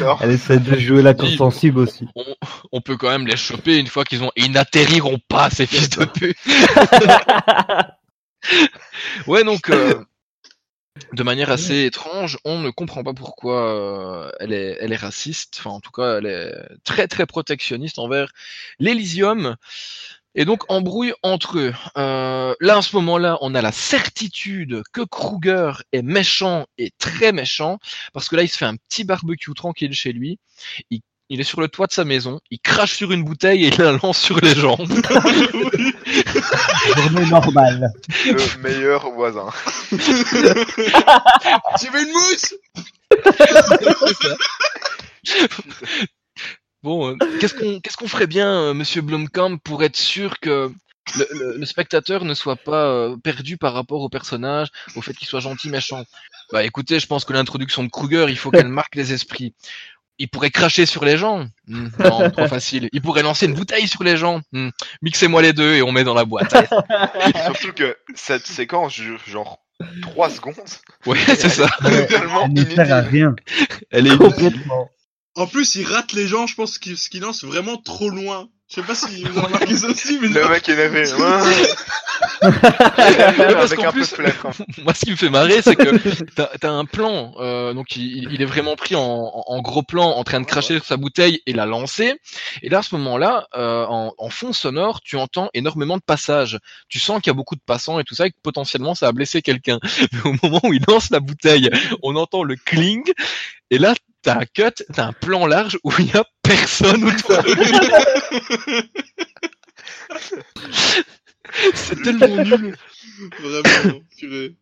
Alors, Elle essaie de jouer la corde sensible aussi. on, on peut quand même les choper une fois qu'ils ont. Ils n'atterriront pas, ces fils de pute. <laughs> ouais, donc, euh, de manière assez étrange, on ne comprend pas pourquoi euh, elle, est, elle est raciste. Enfin, en tout cas, elle est très, très protectionniste envers l'Elysium. Et donc, embrouille entre eux. Euh, là, à ce moment-là, on a la certitude que Kruger est méchant et très méchant. Parce que là, il se fait un petit barbecue tranquille chez lui. Il il est sur le toit de sa maison, il crache sur une bouteille et il la lance sur les gens. <laughs> Journée normale. le meilleur voisin. <laughs> Tu veux une mousse? Bon, euh, qu'est-ce qu'on qu'est-ce qu'on ferait bien, euh, Monsieur Blomkamp, pour être sûr que le, le- le spectateur ne soit pas euh, perdu par rapport au personnage, au fait qu'il soit gentil, méchant? Bah écoutez, je pense que l'introduction de Kruger, il faut qu'elle marque les esprits. Il pourrait cracher sur les gens. Hmm, non, trop <laughs> facile. Il pourrait lancer une bouteille sur les gens. Hmm, Mixez-moi les deux et on met dans la boîte. <laughs> Surtout que cette séquence dure genre 3 secondes. Ouais, c'est ça. Totalement Elle ne sert à rien. Elle est Complètement. En plus, il rate les gens, je pense qu'il qu'il lance vraiment trop loin. Je sais pas si vous avez <laughs> remarqué ça aussi, mais Le mec est énervé. <laughs> parce Avec qu'en un peu de. <laughs> Moi, ce qui me fait marrer, c'est que t'as as un plan, euh, donc il, il est vraiment pris en, en- en gros plan, en train de cracher sur sa bouteille et la lancer. Et là, à ce moment-là, euh, en, en fond sonore, tu entends énormément de passages. Tu sens qu'il y a beaucoup de passants et tout ça, et que potentiellement ça a blessé quelqu'un. Mais au moment où il lance la bouteille, on entend le cling, et là, t'as un cut, t'as un plan large où il y a personne autour de. <laughs> C'est tellement nul. Vraiment, purée.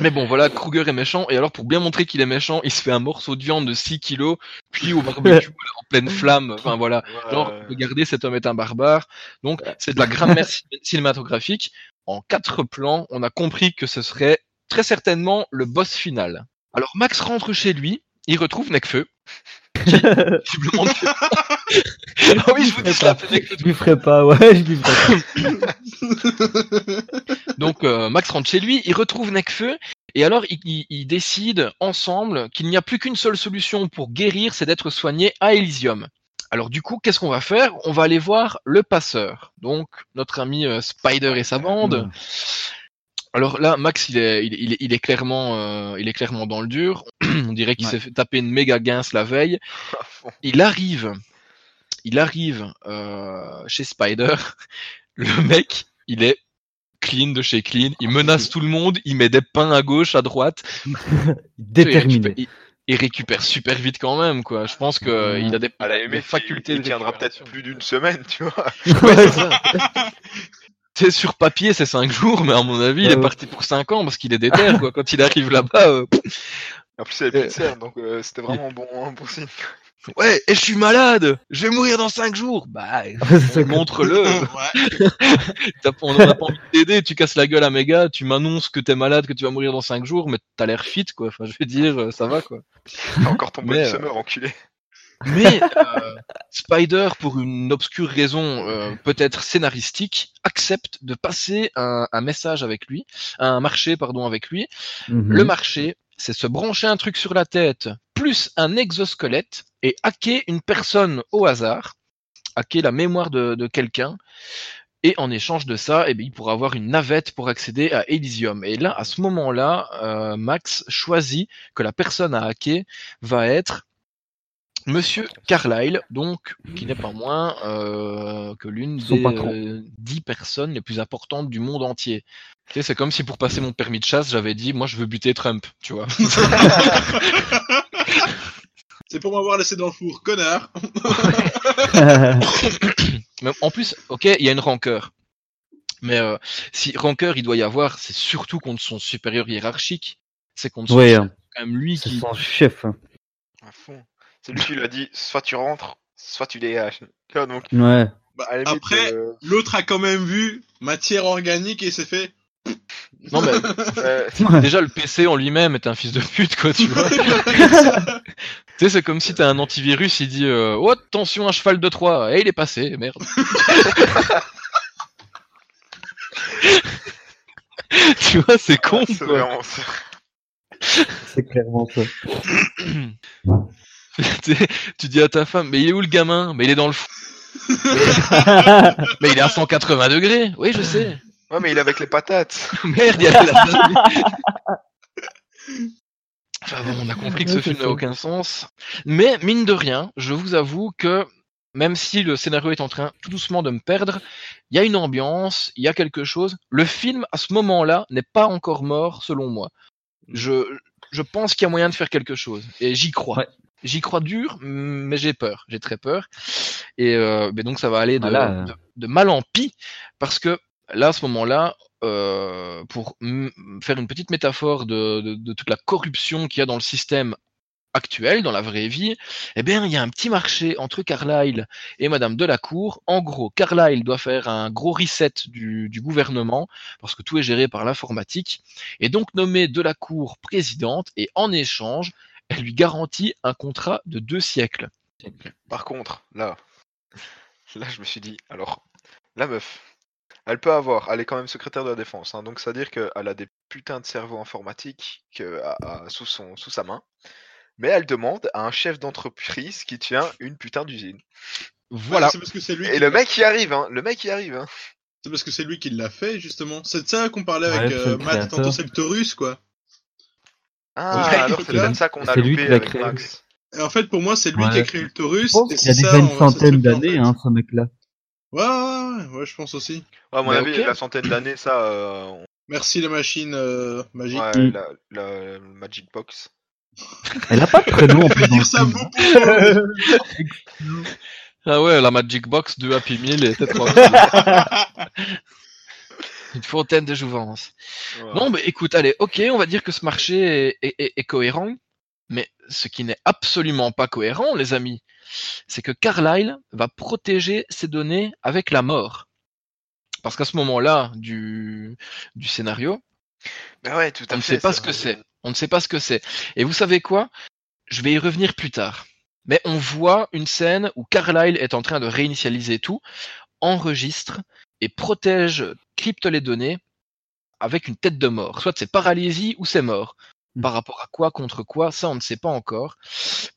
Mais bon, voilà, Kruger est méchant, et alors pour bien montrer qu'il est méchant, il se fait un morceau de viande de 6 kilos, puis au barbecue <laughs> en pleine flamme, enfin voilà. Genre, regardez, cet homme est un barbare. Donc, c'est de la grammaire <laughs> ci- cinématographique. En quatre plans, on a compris que ce serait très certainement le boss final. Alors, Max rentre chez lui, il retrouve Necfeu. Visiblement, <laughs> ah oui, je vous dis ça, fait Nekfeu Je lui ferai pas, ouais, je lui ferai pas. <laughs> Donc euh, Max rentre chez lui, il retrouve Necfeu, et alors ils il, il décident ensemble qu'il n'y a plus qu'une seule solution pour guérir, c'est d'être soigné à Elysium. Alors du coup, qu'est-ce qu'on va faire? On va aller voir le passeur, donc notre ami euh, Spider et sa bande. Alors là, Max, il est, il, il est, il est clairement, euh, il est clairement dans le dur. <clears throat> On dirait qu'il Ouais. s'est fait taper une méga guince la veille. <laughs> Il arrive, il arrive euh, chez Spider. <laughs> Le mec, il est clean de chez clean. Il menace tout le monde. Il met des pains à gauche, à droite. <laughs> Il Déterminé. récupère, il, il récupère super vite quand même, quoi. Je pense que il a des, À la des limite, facultés il, il de tiendra peut-être plus d'une semaine, tu vois. Ouais, c'est sur papier, c'est cinq jours, mais à mon avis, il est ouais. parti pour cinq ans parce qu'il est déter, quoi. Quand il arrive là-bas, euh, En plus, il avait plus de cernes, donc euh, c'était vraiment bon, un bon signe. <laughs> ouais, et je suis malade, je vais mourir dans cinq jours. Bah, <laughs> montre-le. Ouais. <laughs> T'as pas- on n'a pas envie de t'aider, tu casses la gueule à méga, tu m'annonces que t'es malade, que tu vas mourir dans 5 jours, mais t'as l'air fit, quoi. Enfin, je veux dire, euh, ça va, quoi. T'as encore ton euh, summer, enculé. Mais euh, Spider, pour une obscure raison euh, peut-être scénaristique, accepte de passer un, un message avec lui, un marché, pardon, avec lui. Mhm. Le marché, c'est se brancher un truc sur la tête, plus un exosquelette, et hacker une personne au hasard, hacker la mémoire de, de quelqu'un, et en échange de ça, eh bien, il pourra avoir une navette pour accéder à Elysium. Et là, à ce moment-là, euh, Max choisit que la personne à hacker va être Monsieur Carlyle, donc qui n'est pas moins euh, que l'une des euh, dix personnes les plus importantes du monde entier. Tu sais, c'est comme si pour passer mon permis de chasse, j'avais dit, moi, je veux buter Trump, tu vois. <laughs> C'est pour m'avoir laissé dans le four, connard. <laughs> Mais en plus, ok, il y a une rancœur. Mais euh, si rancœur il doit y avoir, c'est surtout contre son supérieur hiérarchique. C'est contre son Ouais, hein. quand même lui c'est qui. son chef. hein. À fond. C'est lui qui lui a dit, soit tu rentres, soit tu dégages. Donc, Ouais. Bah, limite, après, euh, l'autre a quand même vu matière organique et s'est fait. <laughs> Non mais euh, déjà le PC en lui-même est un fils de pute quoi, tu vois. <laughs> tu sais, c'est comme si t'as un antivirus, il dit euh, oh attention un cheval de Troie, et il est passé, merde. <laughs> tu vois, c'est con ça. C'est clairement ça. <clears throat> <laughs> Tu dis à ta femme, mais il est où le gamin? Mais il est dans le fou. <laughs> Mais il est à 180 degrés. Oui, je sais. Ouais, mais il est avec les patates. <laughs> Merde, il y a la Enfin bon, on a compris que ce film n'a aucun sens. Mais mine de rien, je vous avoue que même si le scénario est en train tout doucement de me perdre, il y a une ambiance, il y a quelque chose. Le film, à ce moment-là, n'est pas encore mort, selon moi. Je, je pense qu'il y a moyen de faire quelque chose. Et j'y crois. Ouais. J'y crois dur, mais j'ai peur. J'ai très peur. Et euh, mais donc ça va aller de, Voilà. de, de mal en pis, parce que là, à ce moment-là, euh, pour faire une petite métaphore de, toute la corruption qu'il y a dans le système actuelle, dans la vraie vie, eh bien, il y a un petit marché entre Carlyle et Madame Delacour. En gros, Carlyle doit faire un gros reset du, du gouvernement parce que tout est géré par l'informatique et donc nommer Delacour présidente et en échange, elle lui garantit un contrat de deux siècles. Par contre, là, <laughs> là, je me suis dit, alors, la meuf, elle peut avoir, elle est quand même secrétaire de la défense, hein, donc c'est-à-dire qu'elle a des putains de cerveaux informatiques que, à- à- sous, son, sous sa main, mais elle demande à un chef d'entreprise qui tient une putain d'usine. Voilà. Parce que lui. Et le mec y arrive, hein, le mec y arrive, hein. C'est parce que c'est lui qui l'a fait justement. C'est de ça qu'on parlait Ouais, avec euh, Matt. Tantôt c'est le Taurus quoi. Ah, Ouais, alors c'est peut-être ça qu'on a lui qui l'a avec créé. Max. Et en fait pour moi c'est lui Ouais. qui a créé le Taurus. Je pense et qu'il y a déjà ça, une centaine d'années, hein, ce mec-là. Ouais, ouais, ouais, je pense aussi. Ouais, à mon Mais avis, ok. la centaine d'années, ça, euh, on- Merci la machine euh, magique. ouais, Mm. la, la- la Magic Box. <laughs> Elle a pas de prénom en <laughs> plus dire ça pour mot. <laughs> Ah ouais, la Magic Box de Happy Meal était trop Une fontaine de jouvence. Ouais. Bon, bah écoute, allez, ok, on va dire que ce marché est, est- est- est cohérent, mais ce qui n'est absolument pas cohérent, les amis, c'est que Carlyle va protéger ses données avec la mort. Parce qu'à ce moment-là du, du scénario, Bah ouais, tout à on ne sait pas ça- ce que c'est. On ne sait pas ce que c'est. Et vous savez quoi? Je vais y revenir plus tard. Mais on voit une scène où Carlyle est en train de réinitialiser tout, enregistre et protège, crypte les données avec une tête de mort. Soit c'est paralysie ou c'est mort. Mm. Par rapport à quoi, contre quoi, ça on ne sait pas encore.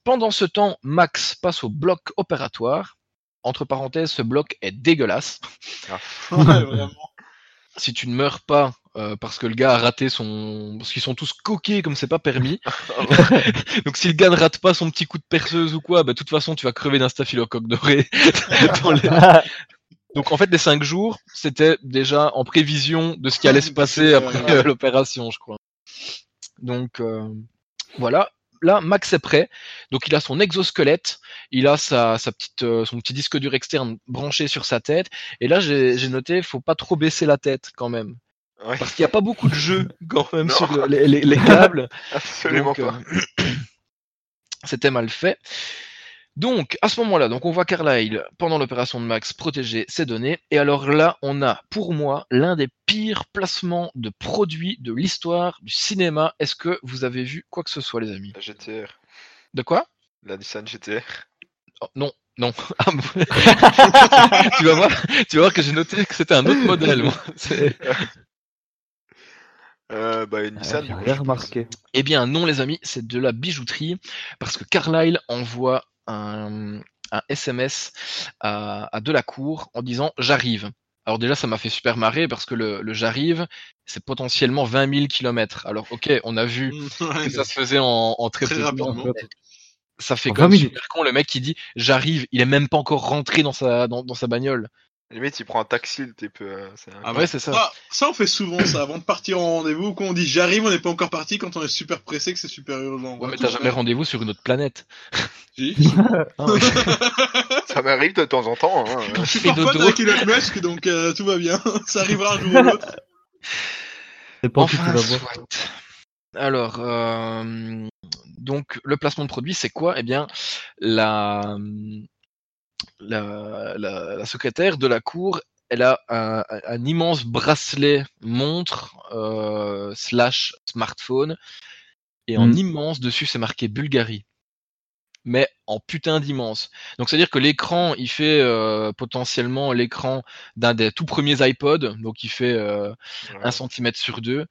Pendant ce temps, Max passe au bloc opératoire. Entre parenthèses, ce bloc est dégueulasse. Ah, <laughs> Ouais, <laughs> vraiment. Si tu ne meurs pas euh, parce que le gars a raté son... Parce qu'ils sont tous coqués comme c'est pas permis. <laughs> Donc si le gars ne rate pas son petit coup de perceuse ou quoi, bah de toute façon tu vas crever d'un staphylocoque doré. dans les- Donc en fait les cinq jours, c'était déjà en prévision de ce qui allait se passer <laughs> après euh, <laughs> l'opération, je crois. Donc euh, voilà. Là, Max est prêt. Donc il a son exosquelette, il a sa, sa petite, euh, son petit disque dur externe branché sur sa tête. Et là, j'ai j'ai noté, faut pas trop baisser la tête quand même, ouais, parce qu'il n'y a pas beaucoup de jeux <laughs> quand même Non. sur le- les, les- les câbles. absolument Donc, pas. euh, <clears throat> C'était mal fait. Donc, à ce moment-là, donc on voit Carlyle, pendant l'opération de Max, protéger ses données. Et alors là, on a, pour moi, l'un des pires placements de produits de l'histoire du cinéma. Est-ce que vous avez vu quoi que ce soit, les amis? La GTR. De quoi? La Nissan GTR. Oh, Non, non. <laughs> Ah, bon? <laughs> tu, vas voir, tu vas voir que j'ai noté que c'était un autre modèle. moi. <laughs> Euh, bah, une Nissan. Rien pense. remarqué. Eh bien non les amis, c'est de la bijouterie parce que Carlyle envoie un, un SMS à, à Delacour en disant j'arrive. Alors déjà ça m'a fait super marrer parce que le, le j'arrive c'est potentiellement 20 000 kilomètres. Alors ok on a vu <laughs> que ça se faisait en, en très, Très peu de temps. rapidement. Ça fait comme 20 minutes. super con le mec qui dit j'arrive, il est même pas encore rentré dans sa dans, dans sa bagnole. Limite, il prend un taxi le type. euh, c'est Ah ouais c'est ça. Ça, ça, on fait souvent ça avant de partir en rendez-vous. Quand on dit j'arrive, on n'est pas encore parti. Quand on est super pressé, que c'est super urgent. Ouais mais t'as jamais rendez-vous sur une autre planète. Si. <laughs> Ah, ouais. <laughs> <laughs> Ça m'arrive de temps en temps. Hein. Je suis dodo. avec Elon Musk, donc euh, tout va bien. ça arrivera un jour ou l'autre. C'est pas Enfin, vas voir. soit. Alors, euh, donc le placement de produit, c'est quoi? Eh bien, la, la, la, la secrétaire de la cour, elle a un, immense bracelet montre euh, slash smartphone, et en Mhm. immense dessus, c'est marqué Bulgarie. Mais en putain d'immense. Donc c'est-à-dire que l'écran, il fait euh, potentiellement l'écran d'un des tout premiers iPods, donc il fait euh, Ouais. centimètre sur deux.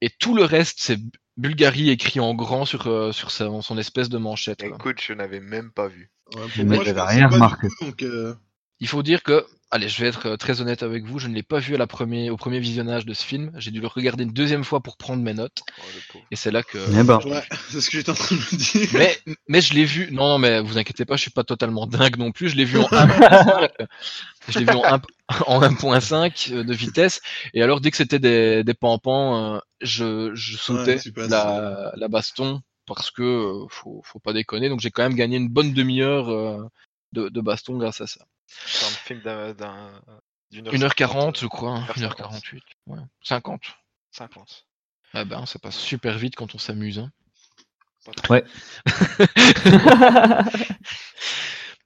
Et tout le reste, c'est Bulgarie écrit en grand sur, euh, sur sa- son espèce de manchette. Écoute, je n'avais même pas vu. Ouais, Le pour mec moi, je avait pensais rien pas du remarqué. tout, donc, euh, Il faut dire que, allez, je vais être euh, très honnête avec vous, je ne l'ai pas vu à la premier, au premier visionnage de ce film. J'ai dû le regarder une deuxième fois pour prendre mes notes. Oh. Et c'est là que. Eh ben, ouais, <laughs> c'est ce que j'étais en train de me dire. Mais, mais je l'ai vu. Non, non, mais vous inquiétez pas, je suis pas totalement dingue non plus. Je l'ai vu en 1.5. <laughs> je l'ai vu en, un- en 1.5 de vitesse. Et alors, dès que c'était des, des pampans, euh, je, je sautais Ouais, la baston parce que euh, faut, faut pas déconner. Donc, j'ai quand même gagné une bonne demi-heure euh, de, de baston grâce à ça. C'est un film d'un- d'un- d'une heure 1h40, je crois. hein, 1h50. 1h48. Ouais. 50. 50. Ah ben, ça passe super vite quand on s'amuse. hein. pas trop. Ouais. <laughs>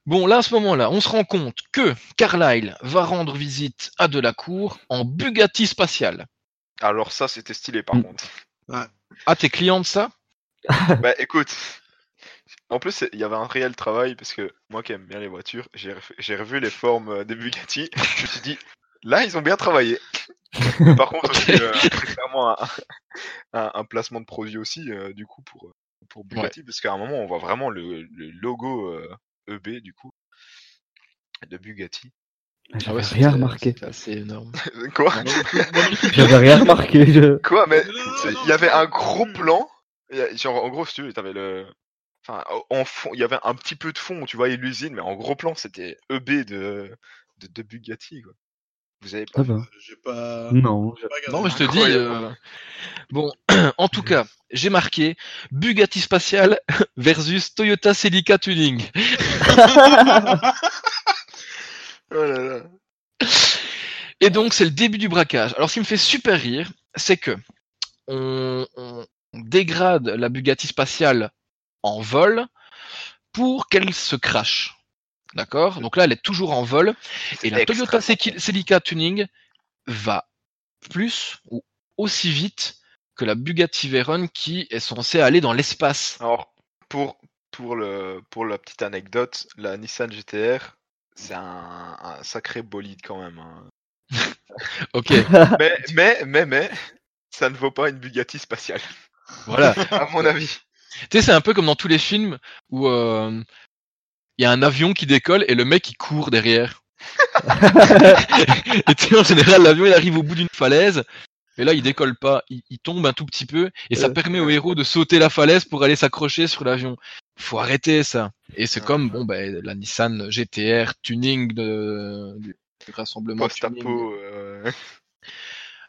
Bon, là, à ce moment-là, on se rend compte que Carlyle va rendre visite à Delacour en Bugatti spatial. Alors ça, c'était stylé par Mm. contre. Ah, t'es client de ça? Bah écoute, en plus c'est- il y avait un réel travail parce que moi qui aime bien les voitures, j'ai revu les formes euh, des Bugatti. <laughs> Je me suis dit, là ils ont bien travaillé. Par contre, aussi, euh, c'est clairement un, un- un placement de produit aussi euh, du coup pour pour Bugatti parce qu'à un moment on voit vraiment le, le logo euh, EB du coup de Bugatti. J'avais Ah c'est- rien remarqué. C'est énorme. <laughs> Quoi? J'avais rien remarqué. je- Quoi Mais c'est- il y avait un gros plan. Genre, en gros, si tu veux, t'avais le. Enfin, en fond, il y avait un petit peu de fond, tu voyais l'usine, mais en gros plan, c'était EB de, de, de Bugatti, quoi. Vous avez pas Ah bah. J'ai pas. Non. j'ai pas regardé. Non, mais je te dis. Euh, Bon, <clears throat> en tout cas, j'ai marqué Bugatti spatial <laughs> versus Toyota Celica Tuning. <laughs> Oh là là. Et donc, c'est le début du braquage. Alors, ce qui me fait super rire, c'est que on, on dégrade la Bugatti spatiale en vol pour qu'elle se crache. D'accord? Donc là, elle est toujours en vol. Et la Toyota Celica- Celica Tuning va plus ou aussi vite que la Bugatti Veyron qui est censée aller dans l'espace. Alors, pour, pour, le, pour la petite anecdote, la Nissan GTR, c'est un, un sacré bolide quand même. hein. <laughs> Ok, <laughs> Mais, mais, mais, mais, ça ne vaut pas une Bugatti spatiale, voilà. <laughs> à mon avis. Tu sais, c'est un peu comme dans tous les films où euh, il y a un avion qui décolle et le mec il court derrière. <laughs> et tu sais, en général, l'avion il arrive au bout d'une falaise. Et là, il décolle pas, il, il tombe un tout petit peu, et ça Euh. permet au héros de sauter la falaise pour aller s'accrocher sur l'avion. Faut arrêter ça. Et c'est Ouais. comme bon ben la Nissan GTR tuning de, du rassemblement. Post-apo. euh,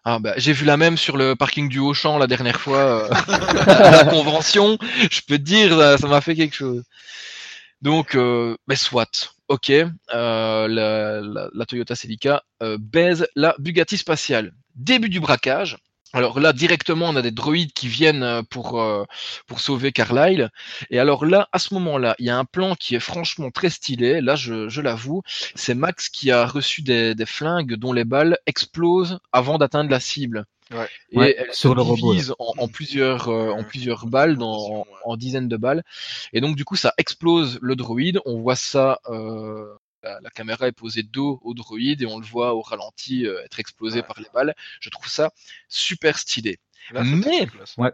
Ah bah, j'ai vu la même sur le parking du Auchan la dernière fois euh, <laughs> à la convention. Je peux te dire, ça- ça m'a fait quelque chose. Donc, euh, mais soit, ok. euh, la, la- la Toyota Celica euh, baise la Bugatti spatiale. Début du braquage. Alors là, directement, on a des droïdes qui viennent euh, pour euh, pour sauver Carlyle. Et alors là, à ce moment-là, il y a un plan qui est franchement très stylé. Là, je, je l'avoue, c'est Max qui a reçu des, des flingues dont les balles explosent avant d'atteindre la cible. Ouais. Et Ouais, elles sur se le robot, en, en plusieurs euh, en plusieurs balles, dans, en, dizaines de balles. Et donc du coup, ça explose le droïde. On voit ça. euh, la, la caméra est posée dos au droïde et on le voit au ralenti euh, être explosé Ouais. par les balles. Je trouve ça super stylé. Là, Mais-. Ouais.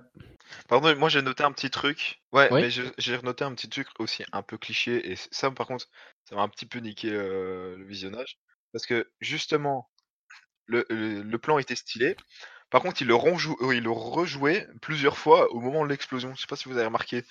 Pardon, moi j'ai noté un petit truc. Ouais, Oui. mais j'ai noté un petit truc aussi un peu cliché. Et ça, par contre, ça m'a un petit peu niqué euh, le visionnage. Parce que justement, le, le, le plan était stylé. Par contre, il le, renjou- euh, il le rejouait plusieurs fois au moment de l'explosion. Je sais pas si vous avez remarqué.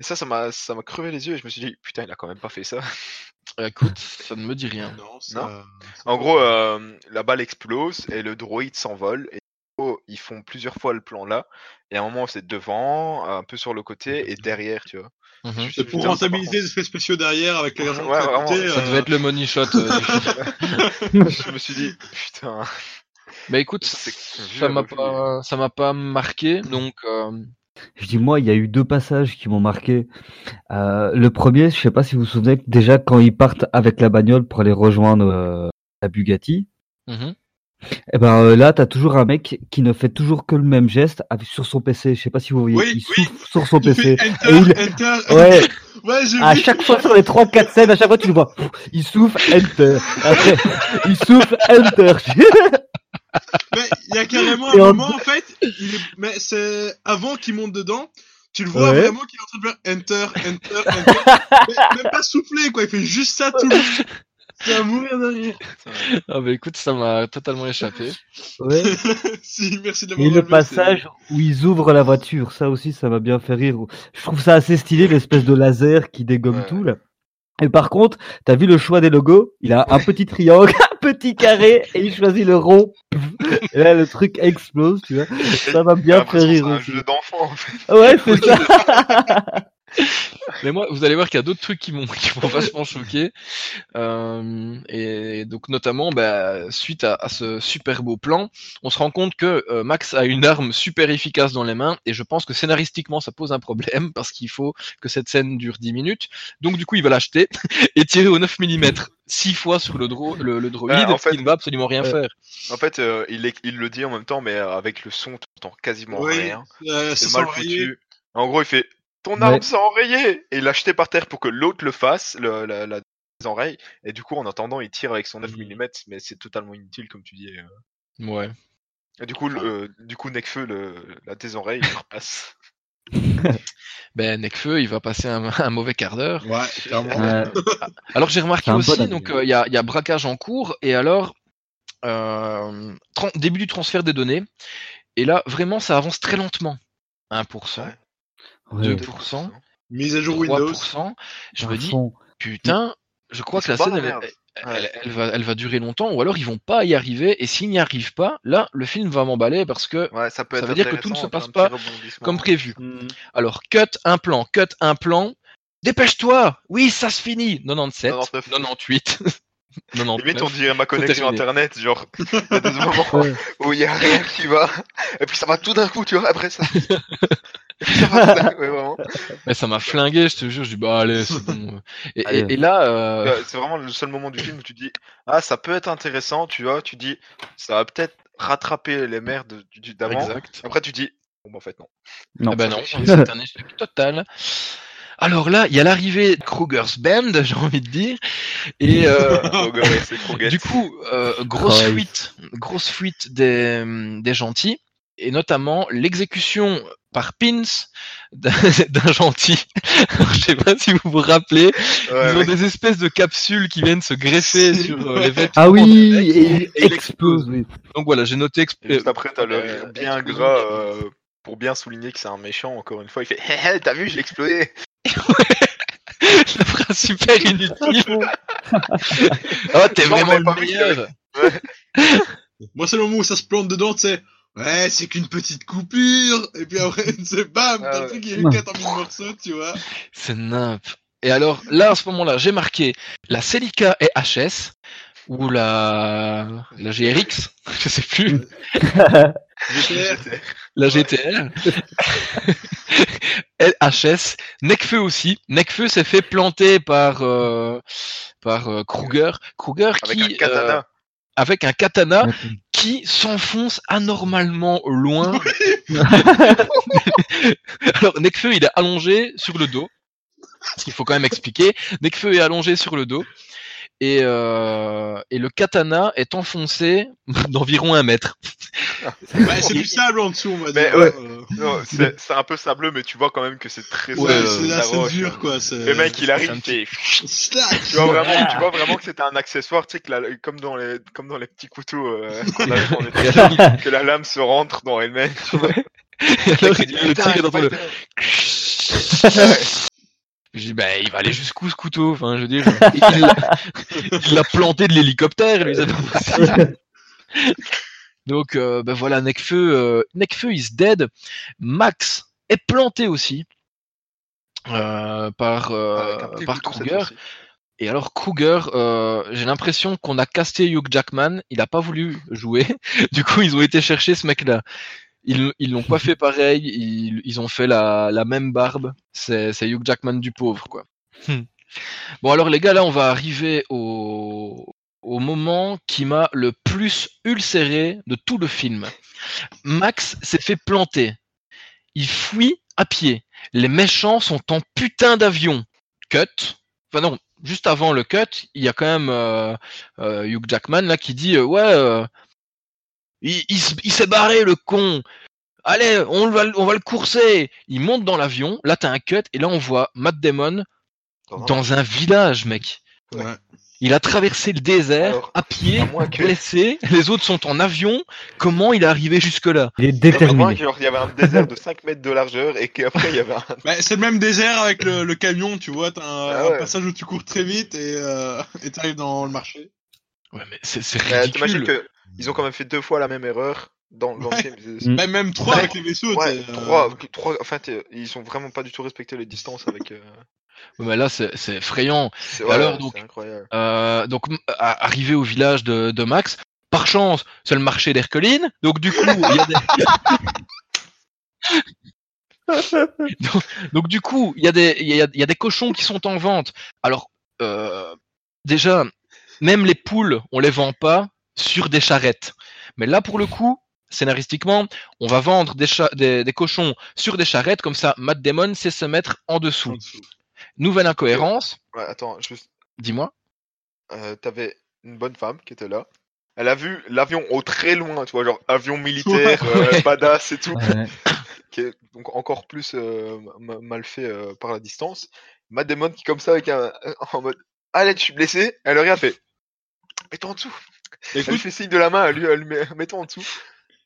Et ça, ça m'a ça m'a crevé les yeux et je me suis dit, putain, il a quand même pas fait ça. <laughs> Euh, Écoute, ça ne me dit rien. Non, ça- ça- En gros, euh, la balle explose et le droïde s'envole. Et oh, ils font plusieurs fois le plan là. Et à un moment, c'est devant, un peu sur le côté et derrière, tu vois. Me suis C'est pour ça, rentabiliser les effets spéciaux derrière avec les Ouais, agents vraiment, côté. Ça euh, devait être le money shot. euh, <laughs> je me suis dit, putain. bah écoute, Ça, ça m'a pas, ça m'a pas marqué. Donc euh, Je dis moi, il y a eu deux passages qui m'ont marqué. Euh, le premier, je sais pas si vous vous souvenez, déjà quand ils partent avec la bagnole pour aller rejoindre euh, la Bugatti, mhm. et ben euh, là, t'as toujours un mec qui ne fait toujours que le même geste avec, sur son PC. Je sais pas si vous voyez, Oui, il oui. souffle sur son il PC. fait Et enter, il- enter. <laughs> Ouais, <laughs> à vu. chaque fois sur les trois quatre scènes, à chaque fois tu le vois, il souffle enter. Après, il souffle enter. <laughs> Mais il y a carrément un en- moment, en fait, il est... mais c'est avant qu'il monte dedans, tu le vois Ouais. vraiment qu'il est en train de faire enter, enter, enter. <laughs> mais, même pas souffler, quoi, il fait juste ça tout le long. C'est à mourir de rire. Ah bah écoute, ça m'a totalement échappé. ouais. <laughs> si, merci de l'avoir Et le passage où ils ouvrent la voiture, ça aussi, ça m'a bien fait rire. Je trouve ça assez stylé, l'espèce de laser qui dégomme Ouais. tout, là. Et par contre, t'as vu le choix des logos? Il a un petit triangle, <laughs> un petit carré, et il choisit le rond. Et là, le truc explose, tu vois. Ça m'a bien fait rire c'est un jeu d'enfant, en fait. Ouais, c'est <laughs> ça. <laughs> <laughs> Mais moi, vous allez voir qu'il y a d'autres trucs qui m'ont qui m'ont vachement choqué. Euh, et donc notamment, bah, suite à, à ce super beau plan, on se rend compte que euh, Max a une arme super efficace dans les mains. Et je pense que scénaristiquement, ça pose un problème parce qu'il faut que cette scène dure 10 minutes. Donc du coup, il va l'acheter <laughs> et tirer au 9 mm six fois sur le, dro le, le droïde, Bah, en fait- qui ne va absolument rien Ouais. faire. En fait, euh, il, est- il le dit en même temps, mais avec le son, tu entends quasiment Oui, rien. euh, C'est mal foutu. En gros, il fait ton arme s'est enrayée et il l'a jeté par terre pour que l'autre le fasse, le, la, la désenraye. Et du coup, en attendant, il tire avec son 9 Mhm. mm, mais c'est totalement inutile, comme tu dis. euh. Ouais. Et du coup, le, euh, du coup, Nekfeu le, la désenraye, il repasse. <laughs> Ben Nekfeu, il va passer un, un mauvais quart d'heure. Ouais, clairement. Ouais. <laughs> Alors j'ai remarqué aussi, donc euh, il y, a, y a braquage en cours et alors euh, début du transfert des données. Et là vraiment ça avance très lentement. 1%, Ouais. Ouais. 2%, Mise à jour Windows. 3%. Je À me dis putain, je crois que la scène elle, va, elle va durer longtemps ou alors ils vont pas y arriver et s'ils n'y arrivent pas, là le film va m'emballer parce que Ouais, ça peut Ça être veut dire que tout ne se passe pas comme prévu. Mhm. Alors cut un plan, cut un plan. Dépêche-toi Oui, ça se finit 97, 99. 98, 99. Limite, on dirait ma connexion internet, genre, il y a des moments Ouais. où il y a rien qui va, et puis ça va tout d'un coup, tu vois, après ça. <laughs> <laughs> Ouais, vraiment. Mais ça m'a flingué, je te jure, je dis bah allez, c'est bon. Et, et- Allez. et là, euh, Euh, C'est vraiment le seul moment du film où tu dis, ah, ça peut être intéressant, tu vois, tu dis, ça va peut-être rattraper les merdes d'avant. exact. Après, tu dis, bon, bah, en fait, non. Non. Ah bah non, c'est un échec total. Alors là, il y a l'arrivée de Kruger's Band, j'ai envie de dire. Et euh, <laughs> Kroget. du coup, euh, grosse fuite, grosse fuite des, des gentils, et notamment l'exécution par Pins d'un <laughs> gentil. Alors, je sais pas si vous vous rappelez, Ouais, ils ont ouais. des espèces de capsules qui viennent se greffer sur euh, les vêtements. Ah oui, et et explose, oui. Donc voilà, j'ai noté juste après, t'as le euh, rire bien explosion. gras, euh, pour bien souligner que c'est un méchant, encore une fois, il fait, hé <laughs> hé, t'as vu, je l'ai explosé. <laughs> la phrase super inutile. oh, t'es vraiment le meilleur. Moi, c'est le moment où ça se plante dedans, tu sais. Ouais, c'est qu'une petite coupure. Et puis après, <laughs> c'est bam, Ah t'as ouais. le truc qui éclate en mille morceaux, tu vois. C'est nimp. Et alors, là, à ce moment-là, j'ai marqué la Celica et HS, ou la, la GRX, <laughs> je sais plus, GTR. <laughs> la GTR. LHS, Necfeu aussi. Necfeu s'est fait planter par, euh, par euh, Kruger. Kruger Avec qui, un katana. euh, avec un katana qui s'enfonce anormalement loin. <laughs> Alors, Necfeu, il est allongé sur le dos. Il faut quand même expliquer. Necfeu est allongé sur le dos. Et, euh, et le katana est enfoncé <laughs> d'environ un mètre. Ouais, c'est du sable en dessous, on va Mais dire. ouais. Euh, c'est un peu sableux, mais tu vois quand même que c'est très Ouais, euh, c'est là, la dur, hein. quoi. Le mec, il arrive. <laughs> Tu vois vraiment, tu vois vraiment que c'était un accessoire, tu sais, que la- comme dans les, comme dans les petits couteaux, euh, qu'on a vu en États-Unis, que la lame se rentre dans elle-même. <laughs> Et alors, Il le tire dans le... Je dis, bah, il va aller jusqu'où ce couteau? Enfin, je veux dire, <laughs> il l'a- planté de l'hélicoptère, lui, c'est pas possible. Donc, euh, ben voilà, Necfeu, euh, Necfeu is dead. Max est planté aussi euh, par, euh, par Kruger. Et alors Kruger, euh, j'ai l'impression qu'on a casté Hugh Jackman, il a pas voulu jouer. <laughs> Du coup, ils ont été chercher ce mec-là. Ils ils l'ont pas fait pareil, ils, ils ont fait la, la même barbe. C'est c'est Hugh Jackman du pauvre quoi. Hmm. Bon alors les gars, là on va arriver au au moment qui m'a le plus ulcéré de tout le film. Max s'est fait planter. Il fuit à pied. Les méchants sont en putain d'avion. Cut. Enfin non, juste avant le cut, il y a quand même euh, euh, Hugh Jackman là qui dit euh, ouais, euh, il, il, s- il s'est barré le con. Allez, on va, le- on va le courser. Il monte dans l'avion. Là t'as un cut et là on voit Matt Damon dans un village, mec. Ouais. Il a traversé le désert Alors, à pied, à moins que- blessé. Les autres sont en avion. Comment il est arrivé jusque là Il est déterminé. il y avait un désert de 5 mètres de largeur et qu'après il y avait un. <laughs> Bah, c'est le même désert avec le, le camion, tu vois. T'as un, Ah ouais. un passage où tu cours très vite et euh, et t'arrives dans le marché. Ouais, mais c'est c'est Euh, T'imagines ridicule. que ils ont quand même fait deux fois la même erreur dans, dans le Ouais. film. Mm. Bah, même trois Ouais. avec les vaisseaux. Ouais, euh, trois, trois, enfin, t'es- ils ont vraiment pas du tout respecté les distances avec. euh, Mais là, c'est c'est effrayant. Alors, donc. Euh, donc, arrivé au village de, de Max, par chance, c'est le marché d'Herculine. Donc, du coup, il y a des... <laughs> donc, donc, du coup, il y, a des, il y, a, il y a des cochons qui sont en vente. Alors, euh, déjà, même les poules, on les vend pas sur des charrettes. Mais là, pour le coup, scénaristiquement, on va vendre des, cha- des, des cochons sur des charrettes, comme ça, Matt Damon sait se mettre en En dessous. Nouvelle incohérence, Ouais, attends, juste, dis-moi. euh, t'avais une bonne femme qui était là. Elle a vu l'avion au très loin, tu vois, genre avion militaire, euh, Ouais. badass et tout, Ouais. <laughs> qui est donc encore plus euh, ma- mal fait euh, par la distance. Matt Damon qui comme ça avec un en mode allez je suis blessé, elle a rien fait. Mets-toi en dessous. Elle lui Écoute, fait signe de la main, elle lui, elle lui met <laughs> mets-toi en dessous.